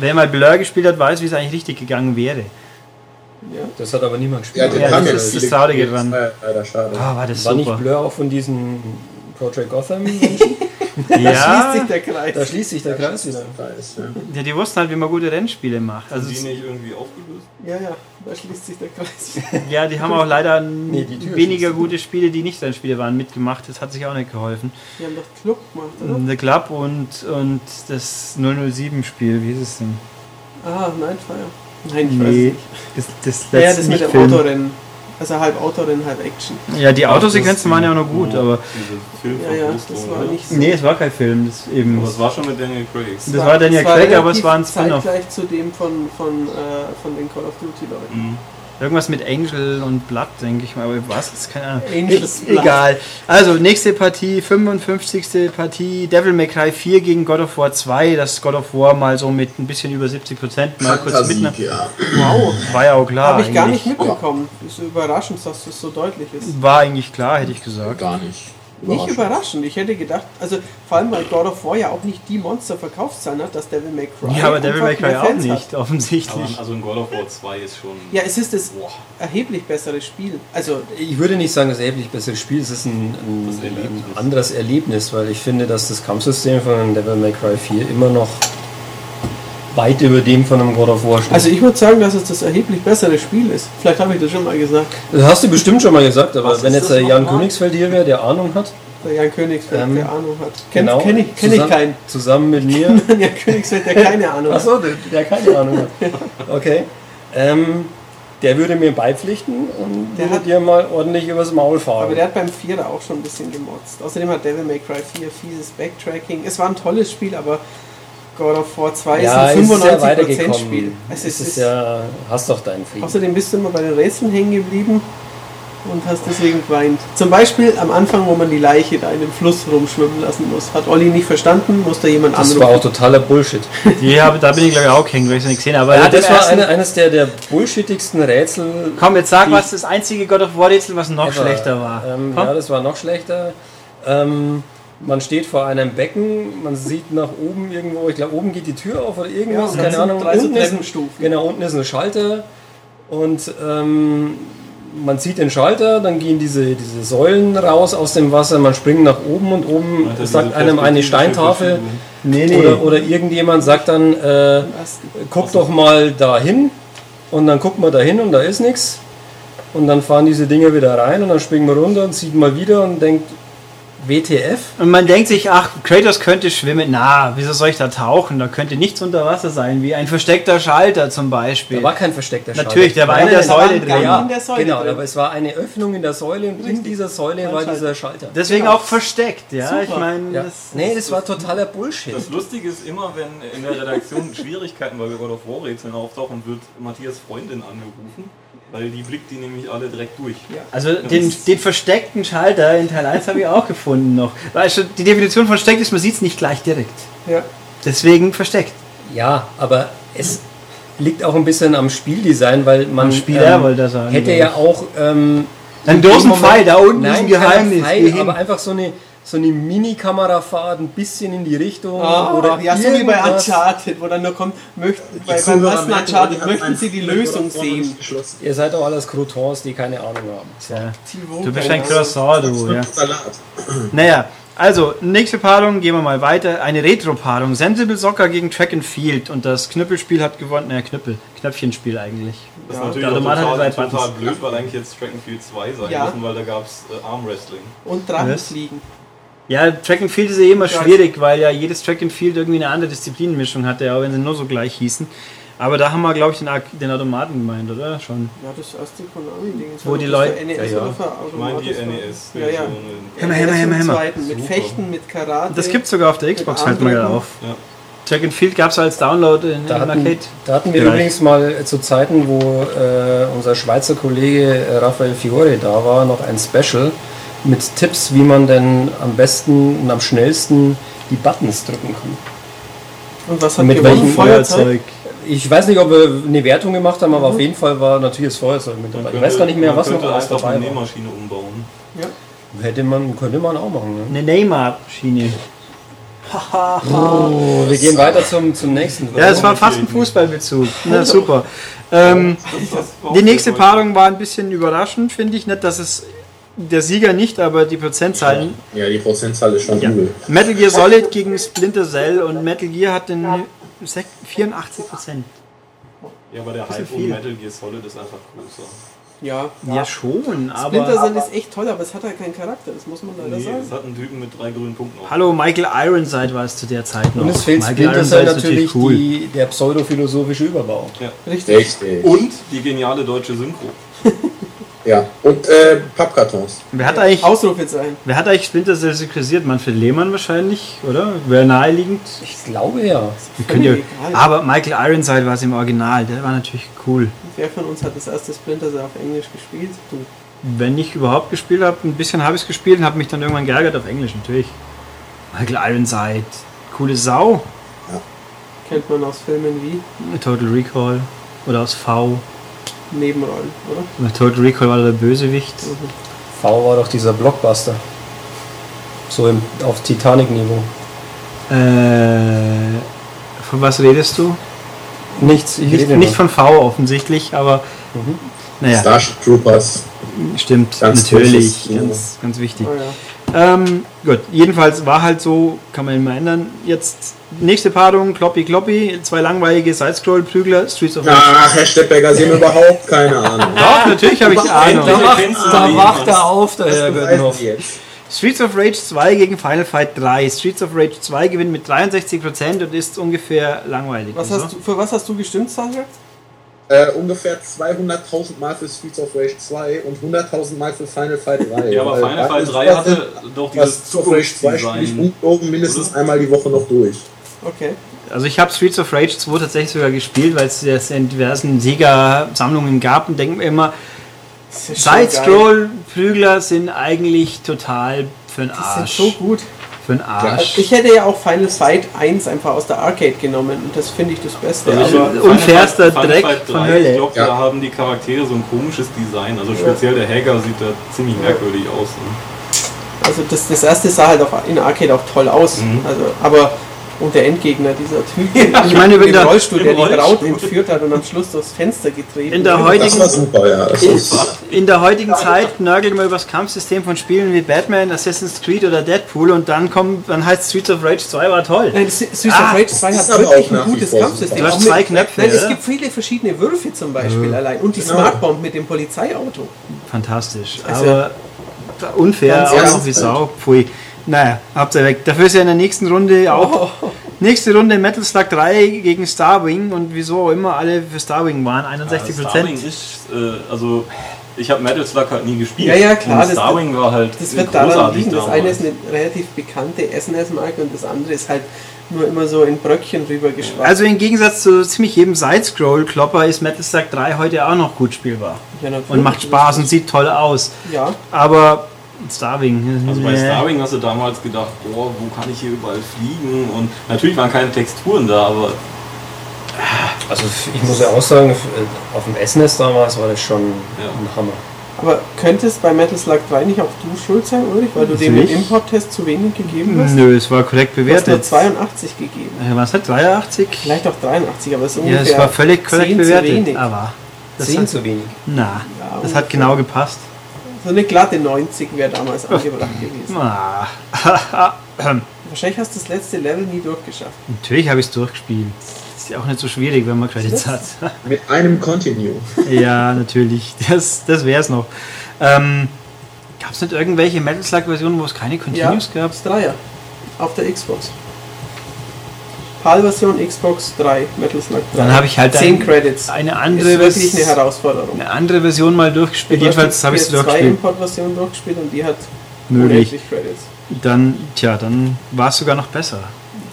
Speaker 2: Wer mal Blur gespielt hat, weiß, wie es eigentlich richtig gegangen wäre.
Speaker 3: Ja.
Speaker 4: Das hat aber niemand
Speaker 1: Ja,
Speaker 4: gespielt.
Speaker 1: den
Speaker 2: Ja, das
Speaker 1: ja
Speaker 2: ist das Traurige dran.
Speaker 1: Das war Leider schade.
Speaker 2: Ah, war das
Speaker 4: war nicht
Speaker 2: super.
Speaker 4: Blur auch von diesen Project Gotham?
Speaker 3: Da schließt
Speaker 2: Ja,
Speaker 3: sich der Kreis.
Speaker 4: da schließt sich der Kreis wieder.
Speaker 1: Weiß, ja.
Speaker 2: ja, die wussten halt, wie man gute Rennspiele macht. Also,
Speaker 5: die nicht irgendwie aufgelöst?
Speaker 3: Ja, ja, da schließt sich der Kreis.
Speaker 2: ja, die haben auch leider
Speaker 4: Nee,
Speaker 2: weniger gute Spiele, die nicht Rennspiele waren, mitgemacht. Das hat sich auch nicht geholfen.
Speaker 3: Die haben doch Club gemacht, oder?
Speaker 2: The Club und, und das 007-Spiel, wie ist es denn?
Speaker 3: Ah, Nightfire. Nein, ich weiß
Speaker 2: Nee,
Speaker 3: nicht.
Speaker 2: das, das,
Speaker 3: Ja, ja, das mit dem
Speaker 2: Film.
Speaker 3: Autorennen. Also halb Autorennen, halb Action.
Speaker 2: Ja, die Autosequenzen
Speaker 5: das-
Speaker 2: waren ja auch noch gut,
Speaker 5: ja,
Speaker 2: aber
Speaker 5: Film
Speaker 3: Ja, ja, das war nicht so.
Speaker 2: nee, es war kein Film. Das eben.
Speaker 5: Aber es war schon mit Daniel Craig.
Speaker 2: Das war Daniel Craig, aber es war ein Spin-off.
Speaker 3: Zeitgleich zu dem von, von, äh, von den Call of Duty Leuten.
Speaker 5: Mhm.
Speaker 2: Irgendwas mit Angel und Blood, denke ich mal. Aber was? Das ist keine Ahnung.
Speaker 3: Angel's
Speaker 2: E-
Speaker 3: Blood.
Speaker 2: Egal. Also, nächste Partie, 55. Partie, Devil May Cry 4 gegen God of War 2. Das God of War mal so mit ein bisschen über 70 Prozent mal kurz mitnehmen.
Speaker 1: ja.
Speaker 3: Wow,
Speaker 2: War ja auch klar.
Speaker 3: habe ich gar nicht mitbekommen. Ist so überraschend, dass das so deutlich ist.
Speaker 2: War eigentlich klar, hätte ich gesagt.
Speaker 1: Gar nicht.
Speaker 3: Nicht überraschend. Ich hätte gedacht, also vor allem weil God of War ja auch nicht die Monster-Verkaufszahlen hat, dass Devil May Cry.
Speaker 2: Ja, aber Devil May Cry auch
Speaker 3: Fans
Speaker 2: nicht,
Speaker 3: Hat.
Speaker 2: offensichtlich.
Speaker 5: Aber also in God of War 2 ist schon.
Speaker 3: Ja, es ist das
Speaker 5: Boah.
Speaker 3: erheblich bessere Spiel. Also
Speaker 4: Ich würde nicht sagen, das erheblich bessere Spiel, es ist ein, ein, ein anderes Erlebnis, weil ich finde, dass das Kampfsystem von Devil May Cry 4 immer noch weit über dem von einem God of War steht.
Speaker 3: Also ich würde sagen, dass es das erheblich bessere Spiel ist. Vielleicht habe ich das schon mal gesagt.
Speaker 4: das hast du bestimmt schon mal gesagt, aber
Speaker 1: Was
Speaker 4: wenn jetzt der Jan? Königsfeld hier wäre, der Ahnung hat,
Speaker 3: Der Jan Königsfeld,
Speaker 4: Ähm,
Speaker 3: der Ahnung hat. Kenn,
Speaker 4: genau,
Speaker 3: kenn ich, kenn ich
Speaker 4: zusammen,
Speaker 3: keinen.
Speaker 4: zusammen mit mir.
Speaker 3: Jan Königsfeld, der keine Ahnung hat.
Speaker 4: Achso, der, der keine Ahnung hat. Okay. Ähm, der würde mir beipflichten und
Speaker 3: Der
Speaker 4: würde
Speaker 3: hat-
Speaker 4: dir mal ordentlich übers Maul fahren.
Speaker 3: Aber der hat beim Vierer auch schon ein bisschen gemotzt. Außerdem hat Devil May Cry 4 fieses Backtracking. Es war ein tolles Spiel, aber God of War 2
Speaker 4: ja,
Speaker 3: ist
Speaker 4: es
Speaker 3: ein
Speaker 4: ist ja
Speaker 3: 95%
Speaker 4: weitergekommen.
Speaker 3: Spiel.
Speaker 4: Es
Speaker 3: Es
Speaker 4: ist,
Speaker 3: ist,
Speaker 4: ja, hast doch deinen Frieden.
Speaker 3: außerdem bist du immer bei den Rätseln hängen geblieben und hast deswegen geweint. Zum Beispiel am Anfang, wo man die Leiche da in dem Fluss rumschwimmen lassen muss. Hat Olli nicht verstanden, muss da jemand
Speaker 4: Das war auch
Speaker 3: anrufen.
Speaker 4: totaler Bullshit.
Speaker 2: Die habe, da bin ich glaube ich auch hängen, weil ich es nicht gesehen habe. Aber
Speaker 4: Ja,
Speaker 2: dem
Speaker 4: das war eine, eines der, der bullshittigsten Rätsel.
Speaker 2: Komm, jetzt sag, was das einzige God of War Rätsel, was noch
Speaker 4: ever.
Speaker 2: schlechter war.
Speaker 4: Ähm, ja, das war noch schlechter. Ähm, man steht vor einem Becken, man sieht nach oben irgendwo, ich glaube oben geht die Tür auf oder
Speaker 3: Ja,
Speaker 4: irgendwas,
Speaker 3: dann
Speaker 4: keine
Speaker 3: sind
Speaker 4: Ahnung.
Speaker 3: drei so
Speaker 4: Unten ist, ein- genau, unten ist ein Schalter und ähm, man zieht den Schalter, dann gehen diese, diese Säulen raus aus dem Wasser, man springt nach oben und oben
Speaker 5: Alter,
Speaker 4: sagt einem eine Steintafel.
Speaker 2: Nee, nee.
Speaker 4: oder, oder irgendjemand sagt dann, äh, guck doch mal dahin und dann guckt man dahin und da ist nichts und dann fahren diese Dinger wieder rein und dann springen wir runter und zieht mal wieder und denkt WTF?
Speaker 2: Und man denkt sich, ach, Kratos könnte schwimmen. Na, wieso soll ich da tauchen? Da könnte nichts unter Wasser sein, wie ein versteckter Schalter zum Beispiel.
Speaker 4: Da war kein versteckter Schalter.
Speaker 2: Natürlich, der war
Speaker 4: Nein,
Speaker 2: in der Säule drin.
Speaker 4: Ja,
Speaker 3: In der Säule
Speaker 4: genau,
Speaker 3: drin.
Speaker 4: aber es war eine Öffnung in der Säule und in dieser Säule war
Speaker 3: Schalter.
Speaker 4: dieser Schalter.
Speaker 2: Deswegen
Speaker 3: Genau.
Speaker 2: auch versteckt, ja.
Speaker 3: Super.
Speaker 2: Ich meine,
Speaker 4: Ja.
Speaker 2: das,
Speaker 4: Nee, das war totaler Bullshit.
Speaker 5: Das Lustige ist immer, wenn in der Redaktion Schwierigkeiten bei God of War Rätseln auftauchen, wird Matthias Freundin angerufen, weil die blickt die nämlich alle direkt durch.
Speaker 2: also den, den versteckten Schalter in Teil 1 habe ich auch gefunden noch. Weißt du, die Definition von versteckt ist, man sieht es nicht gleich direkt.
Speaker 3: Ja.
Speaker 2: Deswegen versteckt.
Speaker 4: Ja, aber es liegt auch ein bisschen am Spieldesign, weil man
Speaker 2: wollte er sagen,
Speaker 4: hätte ja auch ähm,
Speaker 2: Ein Dosenpfeil, da unten
Speaker 4: Nein,
Speaker 2: ist ein Geheimnis.
Speaker 4: Pfeil, aber einfach so eine so eine Mini-Kamerafahrt ein bisschen in die Richtung
Speaker 3: Ah,
Speaker 4: oder
Speaker 3: ja, so wie bei. Uncharted, wo dann nur kommt, möchten, bei, beim ersten Uncharted möchten sie die Lösung sehen.
Speaker 4: Ihr seid doch alles Croutons, die keine Ahnung haben.
Speaker 2: Tja,
Speaker 3: Thibaut
Speaker 2: du bist ein. Croissant, du, ja.
Speaker 1: Salat.
Speaker 2: Naja, also, nächste Paarung, gehen wir mal weiter. Eine Retro-Paarung. Sensible Soccer gegen Track and Field. Und das Knüppelspiel hat gewonnen. Naja, Knüppel. Knöpfchenspiel eigentlich.
Speaker 5: Das
Speaker 3: Ja,
Speaker 5: ist natürlich
Speaker 2: der
Speaker 5: auch
Speaker 2: Automat hat
Speaker 5: total, total
Speaker 2: Buttons.
Speaker 5: blöd, weil eigentlich jetzt Track and Field 2 sein
Speaker 3: Ja.
Speaker 5: müssen, weil da gab es äh, Armwrestling.
Speaker 3: Und? Drachenfliegen.
Speaker 2: Ja, Track and Field ist ja immer
Speaker 3: Ja.
Speaker 2: schwierig, weil ja jedes Track and Field irgendwie eine andere Disziplinenmischung hatte, auch wenn sie nur so gleich hießen. Aber da haben wir, glaube ich, den, den Automaten gemeint, oder? Schon.
Speaker 3: Ja, das erste Konami-Ding.
Speaker 2: Wo die Leute-
Speaker 3: NES
Speaker 4: Ja, ja.
Speaker 5: Ich meine die. NES.
Speaker 3: Ja, ja.
Speaker 2: Hämmer, Hämmer, Hämmer, Hämmer.
Speaker 3: Mit. Fechten, mit Karate.
Speaker 2: Das gibt es sogar auf der Xbox, halt mal auf.
Speaker 5: Ja.
Speaker 2: Track and Field gab es als Download in,
Speaker 4: Da hatten,
Speaker 2: Arcade.
Speaker 4: da hatten wir
Speaker 2: Bereich.
Speaker 4: übrigens mal äh, zu Zeiten, wo äh, unser Schweizer Kollege äh, Raphael Fiore da war, noch ein Special mit Tipps, wie man denn am besten und am schnellsten die Buttons drücken kann.
Speaker 3: Und was hat
Speaker 4: Mit
Speaker 3: gewonnen?
Speaker 4: welchem
Speaker 3: Feuerzeug?
Speaker 4: Ich weiß nicht, ob wir eine Wertung gemacht haben, aber auf jeden Fall war natürlich das Feuerzeug mit dabei. Ich weiß gar nicht mehr, was noch alles dabei
Speaker 5: eine
Speaker 4: war.
Speaker 5: Nähmaschine umbauen.
Speaker 4: Hätte man, könnte man auch machen. Ne?
Speaker 2: Eine Neymar-Schiene.
Speaker 4: Oh, wir gehen weiter zum, zum nächsten.
Speaker 2: Ja, es war fast ein Fußballbezug. Na super. Ähm, die nächste Paarung war ein bisschen überraschend, finde ich. Nicht, dass es der Sieger nicht, aber die Prozentzahlen.
Speaker 1: Ja, die Prozentzahl ist schon
Speaker 2: Ja.
Speaker 1: übel.
Speaker 2: Metal Gear Solid gegen Splinter Cell und Metal Gear hat den sek- 84 Prozent.
Speaker 5: Ja, aber der Hype um. Metal Gear Solid ist einfach größer.
Speaker 3: Ja.
Speaker 2: Ja, schon,
Speaker 3: Splinter
Speaker 2: aber.
Speaker 3: Cell ist echt toll, aber es hat halt keinen Charakter, das muss man leider
Speaker 5: Nee,
Speaker 3: sagen.
Speaker 5: es hat einen Typen mit drei grünen Punkten auf.
Speaker 2: Hallo, Michael Ironside war es zu der Zeit noch.
Speaker 4: Und es fehlt
Speaker 2: Michael
Speaker 4: Splinter
Speaker 2: Ironside
Speaker 4: Cell natürlich
Speaker 2: cool.
Speaker 4: die, der pseudophilosophische Überbau.
Speaker 3: Richtig.
Speaker 1: Richtig.
Speaker 5: Und die geniale deutsche Synchro.
Speaker 1: Ja. Und äh, Pappkartons.
Speaker 2: Wer hat eigentlich,
Speaker 3: Ausrufezeichen.
Speaker 2: wer hat eigentlich Splinter Cell synchronisiert? Manfred Lehmann wahrscheinlich, oder? Wäre naheliegend.
Speaker 4: Ich glaube ja.
Speaker 3: Egal.
Speaker 2: aber Michael Ironside war es im Original, der war natürlich cool.
Speaker 3: Wer von uns hat das erste Splinter Cell auf Englisch gespielt? Du.
Speaker 2: Wenn ich überhaupt gespielt habe, ein bisschen habe ich es gespielt und habe mich dann irgendwann geärgert auf Englisch, natürlich. Michael Ironside, coole Sau.
Speaker 3: Kennt man aus Filmen wie
Speaker 2: Total Recall oder aus V.
Speaker 3: Nebenrollen, oder?
Speaker 2: Bei Total Recall war der Bösewicht.
Speaker 4: V war doch dieser Blockbuster. So im, auf Titanic-Niveau.
Speaker 2: Äh, von was redest du?
Speaker 4: Nichts, ich
Speaker 2: Nicht,
Speaker 4: rede
Speaker 2: nicht von V offensichtlich, aber
Speaker 4: Mhm.
Speaker 2: naja,
Speaker 1: Starship Troopers.
Speaker 2: stimmt,
Speaker 1: Ganz
Speaker 2: natürlich, ganz, ganz wichtig.
Speaker 3: Oh, ja.
Speaker 2: Ähm, gut, jedenfalls war halt so, kann man immer ändern. Jetzt nächste Paarung, Kloppy Kloppy, zwei langweilige Sidescroll-Prügler, Streets of Rage.
Speaker 1: Ach, Herr Steppberger, Sie haben überhaupt keine Ahnung.
Speaker 2: Doch, natürlich habe ich Ahnung.
Speaker 4: Da wacht, da wacht er auf, der Herr Göttenhoff.
Speaker 1: Jetzt?
Speaker 2: Streets of Rage 2 gegen Final Fight 3. Streets of Rage 2 gewinnt mit 63% und ist ungefähr langweilig.
Speaker 3: Was hast du, für was hast du gestimmt, Sandra?
Speaker 1: Äh, ungefähr 200.000 Mal für Streets of Rage 2 und 100.000 Mal für Final Fight 3.
Speaker 5: Ja, aber Final Fight
Speaker 1: beides
Speaker 5: 3
Speaker 1: Sachen,
Speaker 5: hatte doch dieses
Speaker 1: Das Streets of Rage 2 spiele ich mindestens einmal die Woche noch durch.
Speaker 3: Okay.
Speaker 2: Also ich habe Streets of Rage 2 tatsächlich sogar gespielt, weil es das in diversen Sega-Sammlungen gab und denke mir immer,
Speaker 3: Das ist.
Speaker 2: Side-Scroll-Prügler sind eigentlich total für den
Speaker 3: Die sind
Speaker 2: Arsch.
Speaker 3: so gut.
Speaker 2: Für den Arsch.
Speaker 3: Ich hätte ja auch Final Fight 1 einfach aus der Arcade genommen und das finde ich das Beste.
Speaker 5: Also ich
Speaker 3: aber
Speaker 2: unfairster
Speaker 5: Final
Speaker 2: Dreck
Speaker 5: Final
Speaker 2: von
Speaker 5: 3,
Speaker 2: Hölle.
Speaker 5: Ich glaube,
Speaker 1: Ja.
Speaker 5: da haben die Charaktere so ein komisches Design. Also speziell der Hager sieht da ziemlich merkwürdig aus. Ne?
Speaker 3: also das, das erste sah halt auch in der Arcade auch toll aus.
Speaker 5: Mhm.
Speaker 3: Also, aber und der Endgegner, dieser Typ
Speaker 2: Ich meine, wenn der-
Speaker 3: Rollstuhl, der
Speaker 5: im
Speaker 3: die Braut
Speaker 5: Rollstuhl.
Speaker 3: entführt hat und am Schluss durchs Fenster getreten
Speaker 2: In der
Speaker 3: wird.
Speaker 2: heutigen-
Speaker 1: Das war super, ja. Das ist,
Speaker 2: In der heutigen Zeit nörgelt man über das Kampfsystem von Spielen wie Batman, Assassin's Creed oder Deadpool und dann kommt, dann heißt Streets of Rage 2 war toll.
Speaker 3: Nein, Streets of
Speaker 2: Ah,
Speaker 3: Rage 2
Speaker 1: das
Speaker 3: hat wirklich ein gutes Kampfsystem.
Speaker 2: Du hast
Speaker 3: Auch
Speaker 2: zwei Knöpfe,
Speaker 3: Nein, es gibt viele verschiedene Würfe zum Beispiel allein. Und die
Speaker 1: Genau.
Speaker 3: Smart Bomb mit dem Polizeiauto.
Speaker 2: Fantastisch.
Speaker 3: Also-
Speaker 2: Aber unfair, auch wie Sau. Pfui. Naja, habt ihr weg. Dafür ist ja in der nächsten Runde auch.
Speaker 3: Oh.
Speaker 2: Nächste Runde Metal Slug 3 gegen Starwing und wieso auch immer alle für Starwing waren, 61%
Speaker 5: Starwing ist, äh, also ich habe Metal Slug halt nie gespielt.
Speaker 3: Ja, ja, klar,
Speaker 5: Und
Speaker 3: das-
Speaker 5: Starwing war halt
Speaker 3: Das wird daran
Speaker 5: großartig
Speaker 3: liegen. Das
Speaker 5: damals.
Speaker 3: eine ist eine relativ bekannte SNES-Marke und das andere ist halt nur immer so in Bröckchen rübergeschwappt.
Speaker 2: Also im Gegensatz zu ziemlich jedem Side-Scroll-Klopper ist Metal Slug 3 heute auch noch gut spielbar.
Speaker 3: ja.
Speaker 2: Und macht Spaß und sieht toll aus.
Speaker 3: Ja,
Speaker 2: Aber Starwing.
Speaker 5: Also bei. Starwing hast du damals gedacht, boah, wo kann ich hier überall fliegen? Und natürlich waren keine Texturen da, aber
Speaker 4: Also ich muss ja auch sagen, äh, auf dem SNES damals war das schon
Speaker 5: Ja.
Speaker 4: ein Hammer.
Speaker 3: aber könnte es bei Metal Slug 3 nicht auch du schuld sein, Ulrich? Weil du dem im. Import-Test zu wenig gegeben hast?
Speaker 2: Nö, es war korrekt
Speaker 3: Du hast nur
Speaker 2: bewertet.
Speaker 3: 82 gegeben.
Speaker 2: Äh, Was hat 83?
Speaker 3: Vielleicht auch 83, aber es ist
Speaker 2: Ja,
Speaker 3: ungefähr
Speaker 2: es war völlig korrekt
Speaker 3: 10 zu
Speaker 2: bewertet.
Speaker 3: wenig.
Speaker 2: Aber das
Speaker 4: Zehn
Speaker 2: hat,
Speaker 4: zu wenig.
Speaker 2: na,
Speaker 3: Ja,
Speaker 2: das
Speaker 3: ungefähr.
Speaker 2: hat genau gepasst.
Speaker 3: So eine glatte 90 wäre damals angebracht gewesen.
Speaker 2: Ah.
Speaker 3: Wahrscheinlich hast du das letzte Level nie durchgeschafft.
Speaker 2: Natürlich habe ich es durchgespielt. Ist ja auch nicht so schwierig, wenn man Credits hat.
Speaker 1: mit einem Continue.
Speaker 2: ja, natürlich. Das, das wäre es noch. Ähm, Gab es nicht irgendwelche Metal Slug-Versionen, wo es keine Continues
Speaker 3: ja,
Speaker 2: gab?
Speaker 3: das Dreier. Auf der Xbox. PAL-Version Xbox 3, Metal Slug 3.
Speaker 2: Dann habe ich halt
Speaker 3: 10
Speaker 2: ein-
Speaker 3: Credits.
Speaker 2: Eine
Speaker 3: Das
Speaker 2: andere,
Speaker 3: ist wirklich eine Herausforderung.
Speaker 2: eine andere Version mal durchgespielt. Jedenfalls habe ich sie
Speaker 3: PS2
Speaker 2: durchgespielt.
Speaker 3: Import-Version durchgespielt und die hat
Speaker 2: Möglich.
Speaker 3: Credits.
Speaker 2: Dann, tja, dann war es sogar noch besser.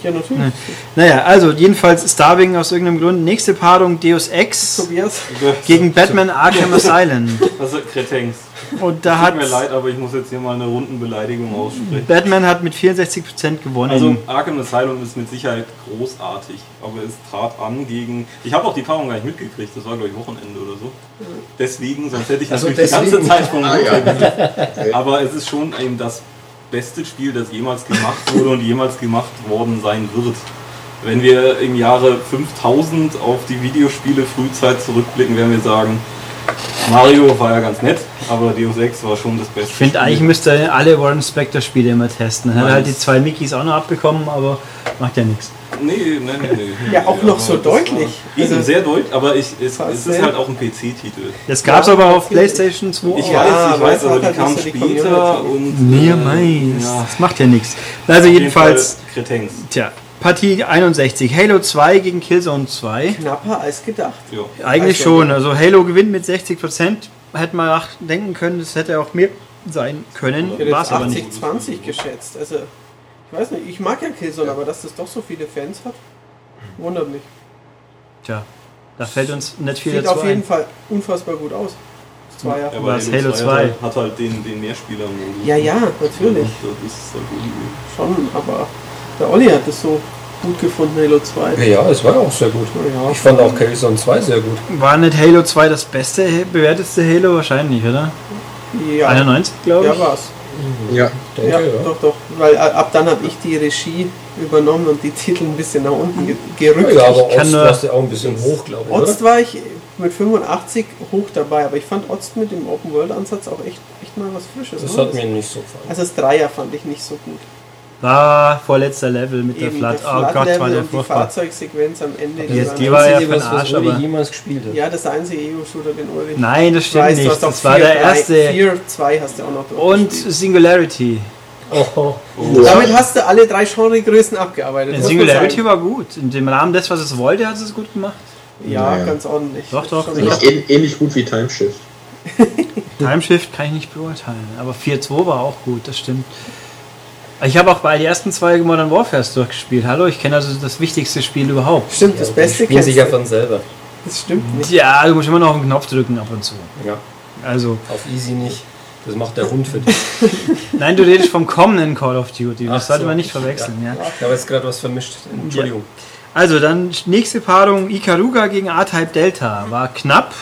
Speaker 3: Ja, natürlich.
Speaker 2: Naja, also jedenfalls Starving aus irgendeinem Grund. Nächste Paarung Deus Ex
Speaker 3: Tobias,
Speaker 2: gegen Batman Arkham Asylum.
Speaker 5: also Kretengs.
Speaker 2: Und da
Speaker 5: Tut
Speaker 2: hat
Speaker 5: mir leid, aber ich muss jetzt hier mal eine Rundenbeleidigung aussprechen.
Speaker 2: Batman hat mit 64% gewonnen.
Speaker 5: Also Arkham Asylum ist mit Sicherheit großartig, aber es trat an gegen. Ich habe auch die Paarung gar nicht mitgekriegt, das war glaube ich Wochenende oder so. Deswegen, sonst hätte ich
Speaker 4: Also
Speaker 5: natürlich die ganze
Speaker 4: deswegen.
Speaker 5: Zeit von
Speaker 1: Ah, ja.
Speaker 5: Aber es ist schon eben das beste Spiel, das jemals gemacht wurde und jemals gemacht worden sein wird. Wenn wir im Jahre 5000 auf die Videospiele Frühzeit zurückblicken, werden wir sagen, Mario war ja ganz nett, aber Deus Ex war schon das Beste.
Speaker 2: ich finde, eigentlich müsste er alle Warren Spector Spiele immer testen. Dann hat er halt die zwei Mickeys auch noch abbekommen, aber macht ja nichts.
Speaker 5: Nee, nein, nein, nee.
Speaker 3: Ja, auch noch
Speaker 5: Aber
Speaker 3: so deutlich. Also-
Speaker 5: sehr deutlich, aber ich, es, es ist halt auch ein PC-Titel.
Speaker 2: Das gab es
Speaker 3: Ja,
Speaker 2: aber auf. PlayStation 2
Speaker 5: Ich weiß, ich weiß, aber
Speaker 3: hat
Speaker 5: die
Speaker 3: halt
Speaker 5: kam später und.
Speaker 2: Mir
Speaker 5: äh,
Speaker 2: meins.
Speaker 5: ja,
Speaker 2: Das macht ja nichts. Also
Speaker 5: auf jeden
Speaker 2: jedenfalls,
Speaker 5: Fall Kretengs.
Speaker 2: tja, Partie 61. Halo 2 gegen Killzone 2.
Speaker 3: knapper als gedacht.
Speaker 5: Ja.
Speaker 2: Eigentlich
Speaker 3: Also,
Speaker 2: schon. Also Halo gewinnt mit 60%. Hätte man auch denken können, das hätte auch mehr sein können.
Speaker 3: Ich hätte
Speaker 2: War es
Speaker 3: jetzt
Speaker 2: aber nicht.
Speaker 3: 80-20 geschätzt. Also, ich weiß nicht, ich mag ja Killzone, aber dass das doch so viele Fans hat, wundert mich.
Speaker 2: Tja, da fällt uns nicht viel
Speaker 3: Sieht
Speaker 2: dazu
Speaker 3: auf jeden
Speaker 2: ein.
Speaker 3: Fall unfassbar gut aus. Das war ja.
Speaker 5: Aber
Speaker 2: Was, Halo
Speaker 5: 2
Speaker 2: 2?
Speaker 5: Hat halt, hat halt den, den Mehrspieler-Modus.
Speaker 3: Ja, ja, natürlich.
Speaker 5: Das ist halt irgendwie.
Speaker 3: Schon, aber der Olli hat das so gut gefunden, Halo 2.
Speaker 4: Ja, es war auch sehr gut.
Speaker 3: Ja.
Speaker 4: Ich fand auch Killzone 2 sehr gut.
Speaker 2: War nicht Halo 2 das beste, bewertetste Halo? Wahrscheinlich, oder?
Speaker 3: Ja,
Speaker 2: 91, glaube ich.
Speaker 3: ja war's.
Speaker 1: Ja,
Speaker 4: Denke,
Speaker 3: Ja,
Speaker 4: ja.
Speaker 3: doch, doch. Weil äh, ab dann habe ich die Regie übernommen und die Titel ein bisschen nach unten ge gerückt.
Speaker 4: Ja, aber
Speaker 2: Ich
Speaker 4: Ost warst du auch ein bisschen hoch, glaube ich.
Speaker 3: Ost war ich mit 85 hoch dabei, aber ich fand Ost mit dem Open World Ansatz auch echt, echt echt mal was Frisches.
Speaker 4: Das
Speaker 3: oder?
Speaker 4: hat mir nicht so gefallen.
Speaker 3: also das Dreier fand ich nicht so gut.
Speaker 2: War vorletzter Level mit der
Speaker 3: Eben
Speaker 2: Flat.
Speaker 3: der
Speaker 2: Oh Gott, war der
Speaker 3: und die
Speaker 2: furchtbar.
Speaker 3: Fahrzeugsequenz am Ende.
Speaker 2: Die-
Speaker 3: das
Speaker 2: die
Speaker 3: war-
Speaker 2: Die war ja
Speaker 4: Einzige,
Speaker 2: für
Speaker 4: was,
Speaker 2: den
Speaker 4: was
Speaker 2: Arsch,
Speaker 4: Uli
Speaker 2: aber-
Speaker 4: jemals gespielt hat.
Speaker 3: ja, das einzige Ego-Shooter, den Uli.
Speaker 2: Nein, das stimmt
Speaker 3: weiß,
Speaker 2: nicht. Das war
Speaker 3: vier,
Speaker 2: der
Speaker 3: drei-
Speaker 2: erste.
Speaker 3: Vier, zwei hast du auch noch
Speaker 2: Und
Speaker 3: durchgespielt.
Speaker 2: Singularity.
Speaker 4: Oh,
Speaker 3: Damit hast du alle drei Genregrößen abgearbeitet.
Speaker 2: Der Singularity war gut. In dem Rahmen des, was es wollte, hat es es gut gemacht.
Speaker 3: Ja,
Speaker 1: Naja.
Speaker 3: ganz ordentlich.
Speaker 2: Doch, doch.
Speaker 1: Ähn, ähnlich gut wie Timeshift.
Speaker 2: Timeshift kann ich nicht beurteilen, aber 4.2 war auch gut, das stimmt. Ich habe auch bei die ersten zwei Modern Warfares durchgespielt. Hallo, ich kenne also das wichtigste Spiel überhaupt.
Speaker 3: Stimmt, das Beste kennst
Speaker 4: sich ja von selber.
Speaker 3: Das stimmt nicht.
Speaker 2: Ja, du musst immer noch auf den Knopf drücken ab und zu.
Speaker 4: Ja,
Speaker 2: Also,
Speaker 4: auf easy nicht. Das macht der Hund für dich.
Speaker 2: nein, du redest vom kommenden Call of Duty. Das
Speaker 4: Ach
Speaker 2: sollte
Speaker 4: so.
Speaker 2: man nicht verwechseln. Ja.
Speaker 4: Ich habe jetzt gerade was vermischt. Entschuldigung.
Speaker 2: Also, dann nächste Paarung Ikaruga gegen A-Type Delta. War knapp.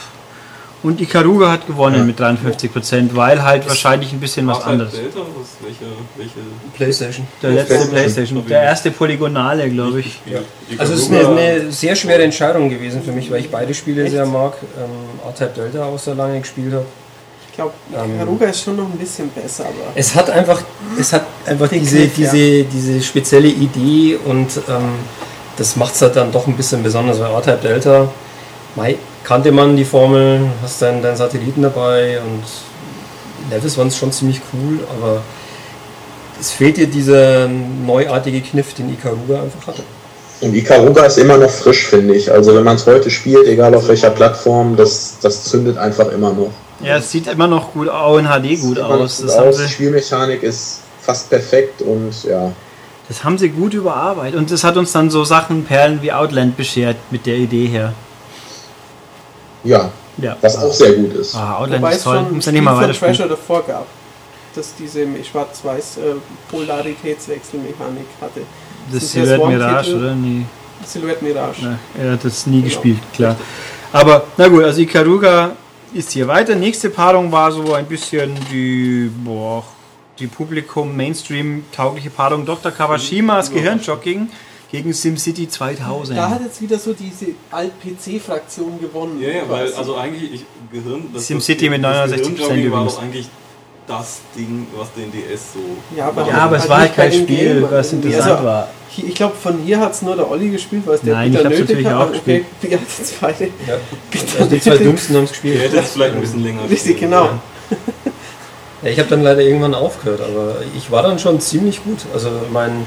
Speaker 2: Und Ikaruga hat gewonnen mit 53%, weil halt wahrscheinlich ein bisschen was anderes.
Speaker 5: Delta, was, welche, welche
Speaker 4: Playstation.
Speaker 2: Der letzte
Speaker 1: Playstation.
Speaker 2: Playstation. Der erste Polygonale, glaube ich.
Speaker 5: Ja.
Speaker 4: Also es ist eine, eine sehr schwere Entscheidung gewesen für mich, weil ich beide Spiele sehr mag. Ähm, A-Type Delta auch sehr lange gespielt habe.
Speaker 3: Ich glaube,
Speaker 4: Ähm,
Speaker 3: Haruga ist schon noch ein bisschen besser, aber
Speaker 4: Es hat einfach, es hat einfach diese,
Speaker 3: Kniff, ja.
Speaker 4: diese, diese spezielle Idee und ähm, das macht es halt dann doch ein bisschen besonders, weil A-Type Delta, mei, kannte man die Formel, hast dann deinen Satelliten dabei und Levels waren schon ziemlich cool, aber es fehlt dir dieser neuartige Kniff, den Ikaruga einfach hatte.
Speaker 1: Und Ikaruga ist immer noch frisch, finde ich. Also wenn man es heute spielt, egal auf welcher Plattform, das, das zündet einfach immer noch.
Speaker 2: Ja, es sieht immer noch gut auch in HD gut aus.
Speaker 1: gut
Speaker 2: Das
Speaker 1: aus. Die
Speaker 2: sie,
Speaker 1: Spielmechanik ist fast perfekt und ja.
Speaker 2: das haben sie gut überarbeitet. Und das hat uns dann so Sachen, Perlen wie Outland beschert mit der Idee her.
Speaker 1: Ja,
Speaker 2: Ja.
Speaker 1: was auch sehr gut ist.
Speaker 2: Ah, Outland
Speaker 3: wobei
Speaker 2: ist
Speaker 3: es
Speaker 2: toll.
Speaker 3: schon
Speaker 2: Muss ja nicht mal weiterspielen.
Speaker 3: Treasure davor gab, dass diese schwarz-weiß äh, Polaritätswechselmechanik hatte.
Speaker 2: Das Silhouette? Mirage, oder? Nee,
Speaker 3: Silhouette Mirage.
Speaker 2: ne, er hat das nie
Speaker 3: Genau.
Speaker 2: gespielt, klar. Aber, na gut, also Ikaruga ist hier weiter. Nächste Paarung war so ein bisschen die, boah, die Publikum Mainstream-taugliche Paarung Dr. Kawashimas Gehirnjogging gegen SimCity 2000.
Speaker 3: Da hat jetzt wieder so diese Alt-PC-Fraktion gewonnen.
Speaker 5: Ja, ja, weil also eigentlich ich, Gehirn. Das,
Speaker 2: SimCity mit
Speaker 5: das
Speaker 2: 69%
Speaker 5: Gehirnjogging war
Speaker 2: übrigens.
Speaker 5: eigentlich das Ding, was den DS so.
Speaker 3: Ja, aber,
Speaker 2: ja, aber es war halt kein Spiel,
Speaker 3: Game
Speaker 2: was interessant
Speaker 3: Also,
Speaker 2: war.
Speaker 3: Ich glaube, von hier hat es nur der Olli gespielt, weil es der
Speaker 2: Nein,
Speaker 3: Peter
Speaker 2: ich hab's
Speaker 3: nötig
Speaker 2: natürlich
Speaker 3: hat.
Speaker 2: auch
Speaker 3: aber okay, hatten jetzt beide.
Speaker 4: Ja. Also die zwei Dümmsten haben es gespielt.
Speaker 5: hättet es vielleicht ein bisschen länger
Speaker 3: Richtig,
Speaker 5: spielen
Speaker 3: genau.
Speaker 4: Ja, ich habe dann leider irgendwann aufgehört, aber ich war dann schon ziemlich gut. Also mein,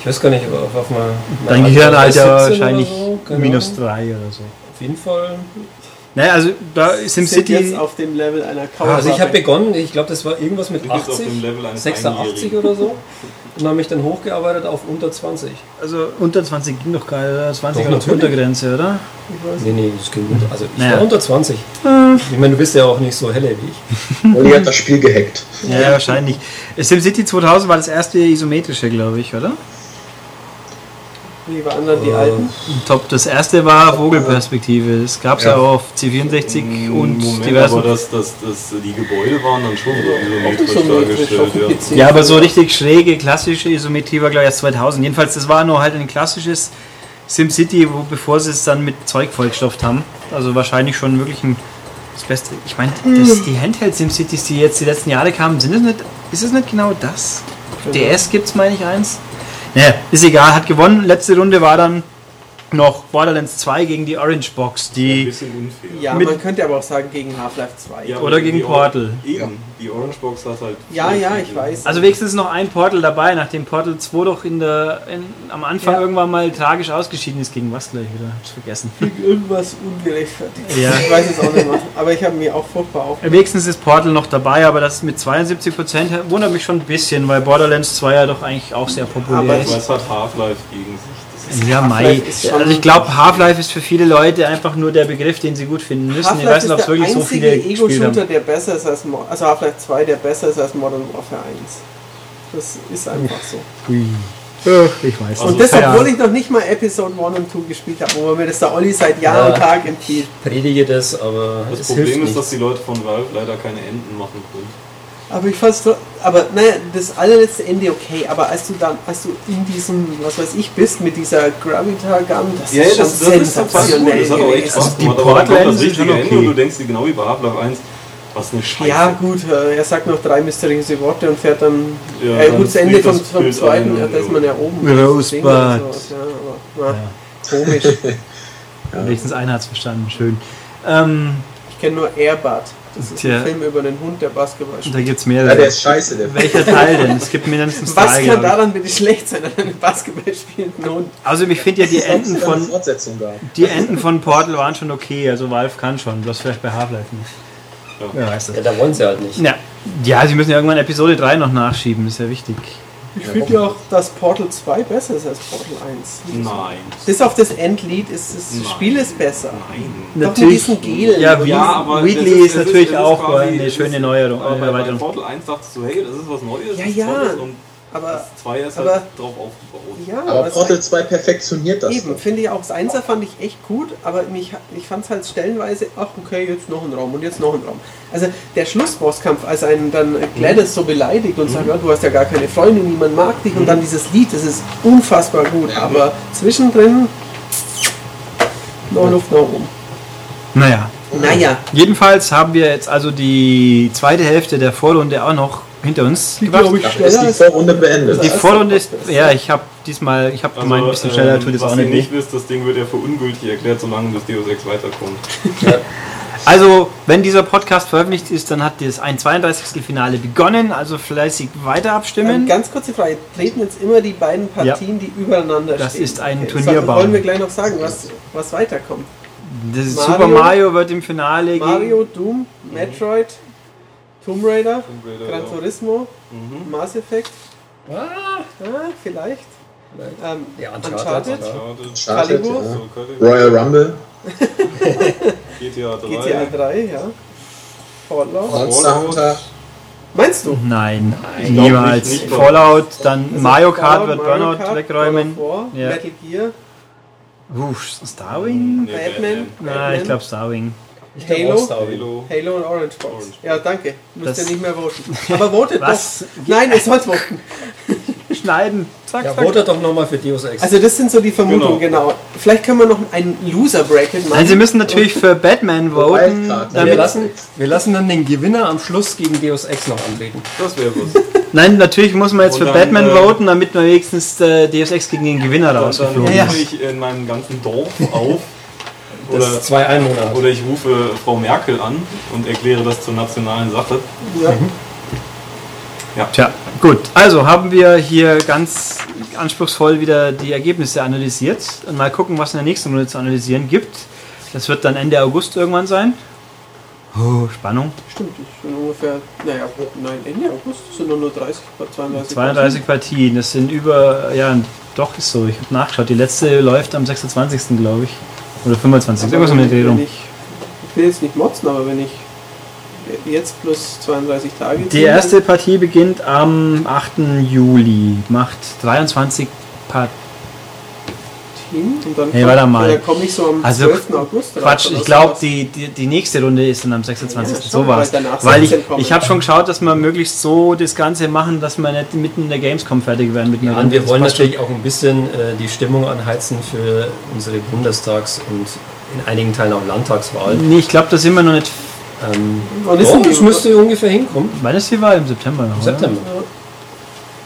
Speaker 4: ich weiß gar nicht, auf, auf mal,
Speaker 2: Dein Gehirnalter
Speaker 4: Alter 17
Speaker 2: wahrscheinlich
Speaker 4: so, keine
Speaker 2: minus
Speaker 4: Ahnung.
Speaker 2: 3 oder so.
Speaker 4: Auf jeden Fall.
Speaker 2: Naja, also da
Speaker 3: Sind
Speaker 2: SimCity.
Speaker 3: jetzt auf dem Level einer Kauwaffe.
Speaker 4: Also ich habe begonnen, ich glaube, das war irgendwas mit
Speaker 5: Sind jetzt auf
Speaker 4: 80,
Speaker 5: dem Level eines
Speaker 4: 86
Speaker 5: Einjährigen.
Speaker 4: oder so. Und habe mich dann hochgearbeitet auf unter 20.
Speaker 2: Also unter 20 ging doch geil, oder? 20
Speaker 4: Doch,
Speaker 2: war
Speaker 4: natürlich.
Speaker 2: Untergrenze, oder?
Speaker 4: Nee, nee, das ging unter. Also ich
Speaker 2: Naja.
Speaker 4: war unter 20. Ich meine, du bist ja auch nicht so helle wie ich.
Speaker 1: Olli hat das Spiel gehackt.
Speaker 2: Ja, wahrscheinlich. SimCity 2000 war das erste isometrische, glaube ich, oder?
Speaker 3: Lieber anderen die
Speaker 4: Äh,
Speaker 3: alten.
Speaker 2: Top. Das erste war Vogelperspektive. Das gab es ja.
Speaker 1: Ja.
Speaker 2: auch auf C64 und
Speaker 5: Moment,
Speaker 2: diversen.
Speaker 5: aber das, das, das, die Gebäude waren dann schon so isometrisch dargestellt. Ja.
Speaker 2: Ja, aber so richtig schräge, klassische Isometrie war, glaube ich, erst 2000. Jedenfalls, das war nur halt ein klassisches SimCity, wo, bevor sie es dann mit Zeug vollgestopft haben. Also wahrscheinlich schon wirklich ein, das Beste. Ich meine, das- die Handheld-SimCities, die jetzt die letzten Jahre kamen, sind das nicht, ist es nicht genau das? DS gibt es, meine ich, eins. Naja, ist egal, hat gewonnen. Letzte Runde war dann noch Borderlands 2 gegen die Orange Box,
Speaker 5: Ein
Speaker 2: die
Speaker 5: bisschen unfair.
Speaker 3: Ja,
Speaker 2: mit-
Speaker 3: man könnte aber auch sagen gegen Half-Life 2.
Speaker 5: Ja,
Speaker 2: Oder
Speaker 5: aber
Speaker 2: gegen Portal.
Speaker 5: Or- Eben, die Orange Box hat halt.
Speaker 3: ja, ja, ich weiß.
Speaker 2: Also wenigstens ist noch ein Portal dabei, nachdem Portal 2 doch in der, in, am Anfang
Speaker 3: Ja.
Speaker 2: irgendwann mal tragisch ausgeschieden ist. Gegen was gleich wieder? Hab's vergessen.
Speaker 3: Gegen irgendwas ungerechtfertigt.
Speaker 2: Ja.
Speaker 3: Ich weiß es auch nicht mehr. Aber ich habe mir auch furchtbar auf.
Speaker 2: Wenigstens ist Portal noch dabei, aber das mit 72% wundert mich schon ein bisschen, weil Borderlands 2 ja doch eigentlich auch sehr populär
Speaker 3: Aber
Speaker 2: ist.
Speaker 5: Was hat Half-Life gegen sich?
Speaker 2: Ja, Mai.
Speaker 3: Half-Life ist schon-
Speaker 2: Also ich glaube, Half-Life ist für viele Leute einfach nur der Begriff, den sie gut finden müssen. Ich
Speaker 3: Half-Life
Speaker 2: weiß
Speaker 3: ist
Speaker 2: nicht, ob es wirklich so
Speaker 3: einzige
Speaker 2: viele
Speaker 3: Ego-Shooter, der besser ist als Mo also Half-Life 2, der besser ist als Modern Warfare 1. Das ist einfach so.
Speaker 2: Ui. Ich weiß
Speaker 5: Also
Speaker 3: Und das, obwohl ich noch nicht mal Episode 1 und 2 gespielt habe, wo mir das der Olli seit Jahr
Speaker 4: Ja.
Speaker 3: und Tag empfiehlt.
Speaker 4: Predige das, aber
Speaker 5: Das
Speaker 4: es
Speaker 5: Problem
Speaker 4: hilft
Speaker 5: ist,
Speaker 4: nichts.
Speaker 5: dass die Leute von Valve leider keine Enden machen können.
Speaker 3: Aber ich fand's aber naja, das allerletzte Ende okay, aber als du dann, als du in diesem, was weiß ich, bist mit dieser Gravitar Gun, das ist schon sensationell
Speaker 5: Das hat auch echt
Speaker 3: gewesen.
Speaker 5: Spaß
Speaker 2: Also die
Speaker 5: gemacht. Aber dann das richtige Ende
Speaker 2: okay.
Speaker 5: und du denkst dir genau wie bei Half-Life 1, Was eine Scheiße.
Speaker 3: Ja, gut, äh, er sagt noch drei mysteriöse Worte und fährt dann.
Speaker 5: Ja,
Speaker 3: äh, gut, das Ende vom,
Speaker 5: das
Speaker 3: vom zweiten, ja, da ist man ja oben.
Speaker 2: Rosebud.
Speaker 3: Ja, aber, ja, komisch.
Speaker 2: Wenigstens einer hat es verstanden. Schön. Ähm,
Speaker 3: Ich kenne nur Airbud. Das ist
Speaker 2: Tja.
Speaker 3: ein Film über einen Hund, der Basketball spielt.
Speaker 2: da gibt es
Speaker 1: Ja, der
Speaker 2: mehrere.
Speaker 1: ist scheiße, der
Speaker 2: Welcher Teil denn? Es gibt mindestens
Speaker 3: Was
Speaker 2: drei.
Speaker 3: kann
Speaker 2: glaub ich.
Speaker 3: daran bitte schlecht sein an einem Basketball spielenden Hund?
Speaker 2: Also ich finde ja die Enden von
Speaker 1: Fortsetzung da.
Speaker 2: die Enden von Portal waren schon okay. Also Valve kann schon, bloß vielleicht bei Half-Life nicht.
Speaker 5: Ja.
Speaker 2: Wer weiß das.
Speaker 4: Ja, da wollen sie halt nicht.
Speaker 2: Ja. ja, sie müssen ja irgendwann Episode 3 noch nachschieben, ist ja wichtig.
Speaker 3: Ich finde ja auch, dass Portal 2 besser ist als Portal 1.
Speaker 5: Nein.
Speaker 3: Bis auf das Endlied ist das
Speaker 5: Nein.
Speaker 3: Spiel ist besser.
Speaker 5: Nein.
Speaker 3: Doch mit diesen Gelen.
Speaker 2: Ja, wie,
Speaker 5: Ja, aber
Speaker 2: Wheatley
Speaker 5: das
Speaker 2: ist,
Speaker 5: es
Speaker 2: natürlich
Speaker 5: es
Speaker 2: auch
Speaker 5: quasi-
Speaker 2: eine schöne
Speaker 5: ist-
Speaker 2: Neuerung.
Speaker 5: Aber
Speaker 2: Äh,
Speaker 5: bei. Portal 1 dachtest du, hey, das ist was Neues,
Speaker 3: Ja,
Speaker 5: ist
Speaker 3: ja.
Speaker 5: Und
Speaker 3: Aber
Speaker 5: das 2 ist
Speaker 3: aber-
Speaker 5: halt drauf aufgebaut.
Speaker 3: ja,
Speaker 1: Aber Portal 2 perfektioniert das.
Speaker 3: Eben,
Speaker 1: doch.
Speaker 3: finde ich auch. Das Einser fand ich echt gut, aber mich, ich fand es halt stellenweise, ach okay, jetzt noch ein Raum und jetzt noch ein Raum. Also der Schlussbosskampf, als einen dann Gladys so beleidigt und sagt, ja, du hast ja gar keine Freundin, niemand mag dich und dann dieses Lied, das ist unfassbar gut, aber zwischendrin noch Luft nach oben.
Speaker 2: Naja.
Speaker 3: Naja,
Speaker 2: Jedenfalls haben wir jetzt also die zweite Hälfte der Vorrunde auch noch hinter uns
Speaker 3: glaube ich
Speaker 1: Dafür ist die
Speaker 3: schneller.
Speaker 1: Vorrunde beendet.
Speaker 2: Die Vorrunde ist, ja, ich habe diesmal, ich habe gemeint, ein bisschen schneller tut es
Speaker 5: Also, ähm, was
Speaker 2: auch
Speaker 5: ihr
Speaker 2: nicht.
Speaker 5: nicht wisst, das Ding wird ja für ungültig erklärt, solange das Deus Ex weiterkommt.
Speaker 2: Also, wenn dieser Podcast veröffentlicht ist, dann hat das ein 32. Finale begonnen, also fleißig weiter
Speaker 3: Ähm,
Speaker 2: abstimmen.
Speaker 3: ganz kurze Frage, treten jetzt immer die beiden Partien, die übereinander
Speaker 2: Das
Speaker 3: stehen?
Speaker 2: ist ein
Speaker 3: Okay,
Speaker 2: Turnierbaum.
Speaker 3: Wollen wir gleich noch sagen, was, was weiterkommt?
Speaker 2: Das
Speaker 3: Mario-
Speaker 2: Super Mario wird im Finale
Speaker 3: Mario, Doom, Metroid, Tomb Raider,
Speaker 5: Tomb Raider,
Speaker 3: Gran
Speaker 5: ja.
Speaker 3: Turismo,
Speaker 5: Mhm.
Speaker 3: Mass Effect,
Speaker 4: Ah,
Speaker 3: ah, vielleicht. Ähm,
Speaker 4: Ja, Uncharted,
Speaker 3: Uncharted.
Speaker 1: Uncharted,
Speaker 3: Calibur.
Speaker 1: ja.
Speaker 5: So.
Speaker 1: Royal Rumble,
Speaker 5: GTA 3.
Speaker 3: GTA 3, ja. Fallout.
Speaker 1: Monster Hunter,
Speaker 3: Meinst du?
Speaker 2: Nein,
Speaker 5: glaub
Speaker 2: niemals.
Speaker 5: nicht, nicht
Speaker 2: Fallout, dann
Speaker 3: Also
Speaker 2: Mario Kart
Speaker 3: Fallout,
Speaker 2: wird
Speaker 3: Mario
Speaker 2: Burnout
Speaker 3: Kart,
Speaker 2: wegräumen.
Speaker 3: Of War,
Speaker 2: Ja.
Speaker 3: Metal Gear,
Speaker 2: Uff, Starwing?
Speaker 5: Nee,
Speaker 3: Batman,
Speaker 2: Nein, ich glaube Starwing.
Speaker 4: Ich
Speaker 3: Halo?
Speaker 5: Halo.
Speaker 3: Halo und Orange Box.
Speaker 5: Orange
Speaker 3: Ja, danke. Müsst ihr nicht mehr voten. Aber votet
Speaker 2: Was?
Speaker 3: doch. Nein, ihr sollt voten.
Speaker 2: Schneiden. Zack,
Speaker 4: Ja,
Speaker 2: zack.
Speaker 4: votet doch nochmal für Deus Ex.
Speaker 3: Also das sind so die Vermutungen, genau. Vielleicht können wir noch ein Loser-Bracket machen.
Speaker 2: Nein, Sie müssen natürlich für Batman voten.
Speaker 4: Wir, lassen, wir lassen dann den Gewinner am Schluss gegen Deus Ex noch antreten.
Speaker 5: Das wäre was.
Speaker 2: nein, natürlich muss man jetzt
Speaker 5: Und
Speaker 2: für
Speaker 5: dann,
Speaker 2: Batman
Speaker 5: äh,
Speaker 2: voten, damit man wenigstens äh, Deus Ex gegen den Gewinner
Speaker 5: dann
Speaker 2: rausgeflogen
Speaker 3: Ja,
Speaker 5: rufe
Speaker 3: ja.
Speaker 2: ist.
Speaker 5: ich in meinem ganzen Dorf auf.
Speaker 4: Das
Speaker 5: Oder,
Speaker 4: zwei Einwohner
Speaker 5: oder ich rufe Frau Merkel an und erkläre das zur nationalen Sache.
Speaker 3: Ja.
Speaker 2: Tja, gut. Also haben wir hier ganz anspruchsvoll wieder die Ergebnisse analysiert und mal gucken, was in der nächsten Runde zu analysieren gibt. Das wird dann Ende August irgendwann sein. Oh, Spannung.
Speaker 3: Stimmt, das sind ungefähr, naja, nein, Ende August sind nur, nur 30, 32.
Speaker 2: 32 Partien, das sind über, ja, doch ist so, ich habe nachgeschaut. Die letzte läuft am 26. glaube ich. Oder 25.
Speaker 3: Aber
Speaker 2: Irgendwas um
Speaker 3: wenn,
Speaker 2: den Dreh
Speaker 3: ich, will jetzt nicht motzen, aber wenn ich jetzt plus 32 Tage
Speaker 2: Die erste Partie beginnt am 8. Juli, macht 23 Partien.
Speaker 3: Und dann,
Speaker 2: Hey, warte mal.
Speaker 3: dann komme ich so am
Speaker 2: Also,
Speaker 3: 12. August raus
Speaker 2: Quatsch,
Speaker 3: oder
Speaker 2: ich glaube,
Speaker 3: sowas.
Speaker 2: die, die, die nächste Runde ist dann am 26.
Speaker 3: Ja,
Speaker 2: so
Speaker 3: schon,
Speaker 2: war's.
Speaker 3: weil
Speaker 2: Weil ich,
Speaker 3: 16 kommen.
Speaker 2: ich habe schon geschaut, dass wir möglichst so das Ganze machen, dass wir nicht mitten in der Gamescom fertig werden mit einer
Speaker 4: Ja, und
Speaker 2: Runde.
Speaker 4: wir
Speaker 2: Das
Speaker 4: wollen natürlich auch ein bisschen äh, die Stimmung anheizen für unsere Bundestags- und in einigen Teilen auch Landtagswahl.
Speaker 2: Nee, ich glaube, da sind wir noch nicht.
Speaker 4: Ähm,
Speaker 3: Wann ist
Speaker 4: oh, das müsste ungefähr hinkommen.
Speaker 2: Wann ist die Wahl? Im September noch,
Speaker 4: Im
Speaker 2: oder?
Speaker 4: September.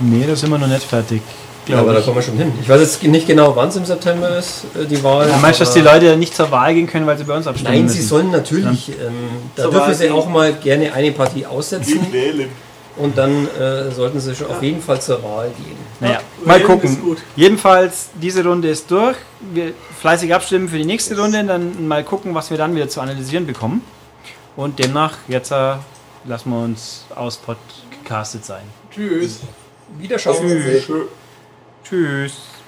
Speaker 2: Nee, da sind wir noch nicht fertig.
Speaker 4: Ja, aber da kommen wir schon hin. Ich weiß jetzt nicht genau, wann es im September ist, äh, die Wahl.
Speaker 2: Du meinst, dass die Leute nicht zur Wahl gehen können, weil sie bei uns abstimmen
Speaker 4: Nein,
Speaker 2: müssen?
Speaker 4: sie sollen natürlich, ähm, da
Speaker 3: Zur
Speaker 4: dürfen
Speaker 3: Wahl
Speaker 4: sie auch mal gerne eine Partie aussetzen
Speaker 5: wählen.
Speaker 4: und dann äh, sollten sie schon auf jeden Fall zur Wahl gehen.
Speaker 2: Naja,
Speaker 3: Ja,
Speaker 2: mal gucken. Jedenfalls, diese Runde ist durch. Wir fleißig abstimmen für die nächste Runde, dann mal gucken, was wir dann wieder zu analysieren bekommen. Und demnach, jetzt äh, lassen wir uns auspodcastet sein.
Speaker 3: Tschüss.
Speaker 4: Wiederschauen.
Speaker 2: Tschüss. Tschüss.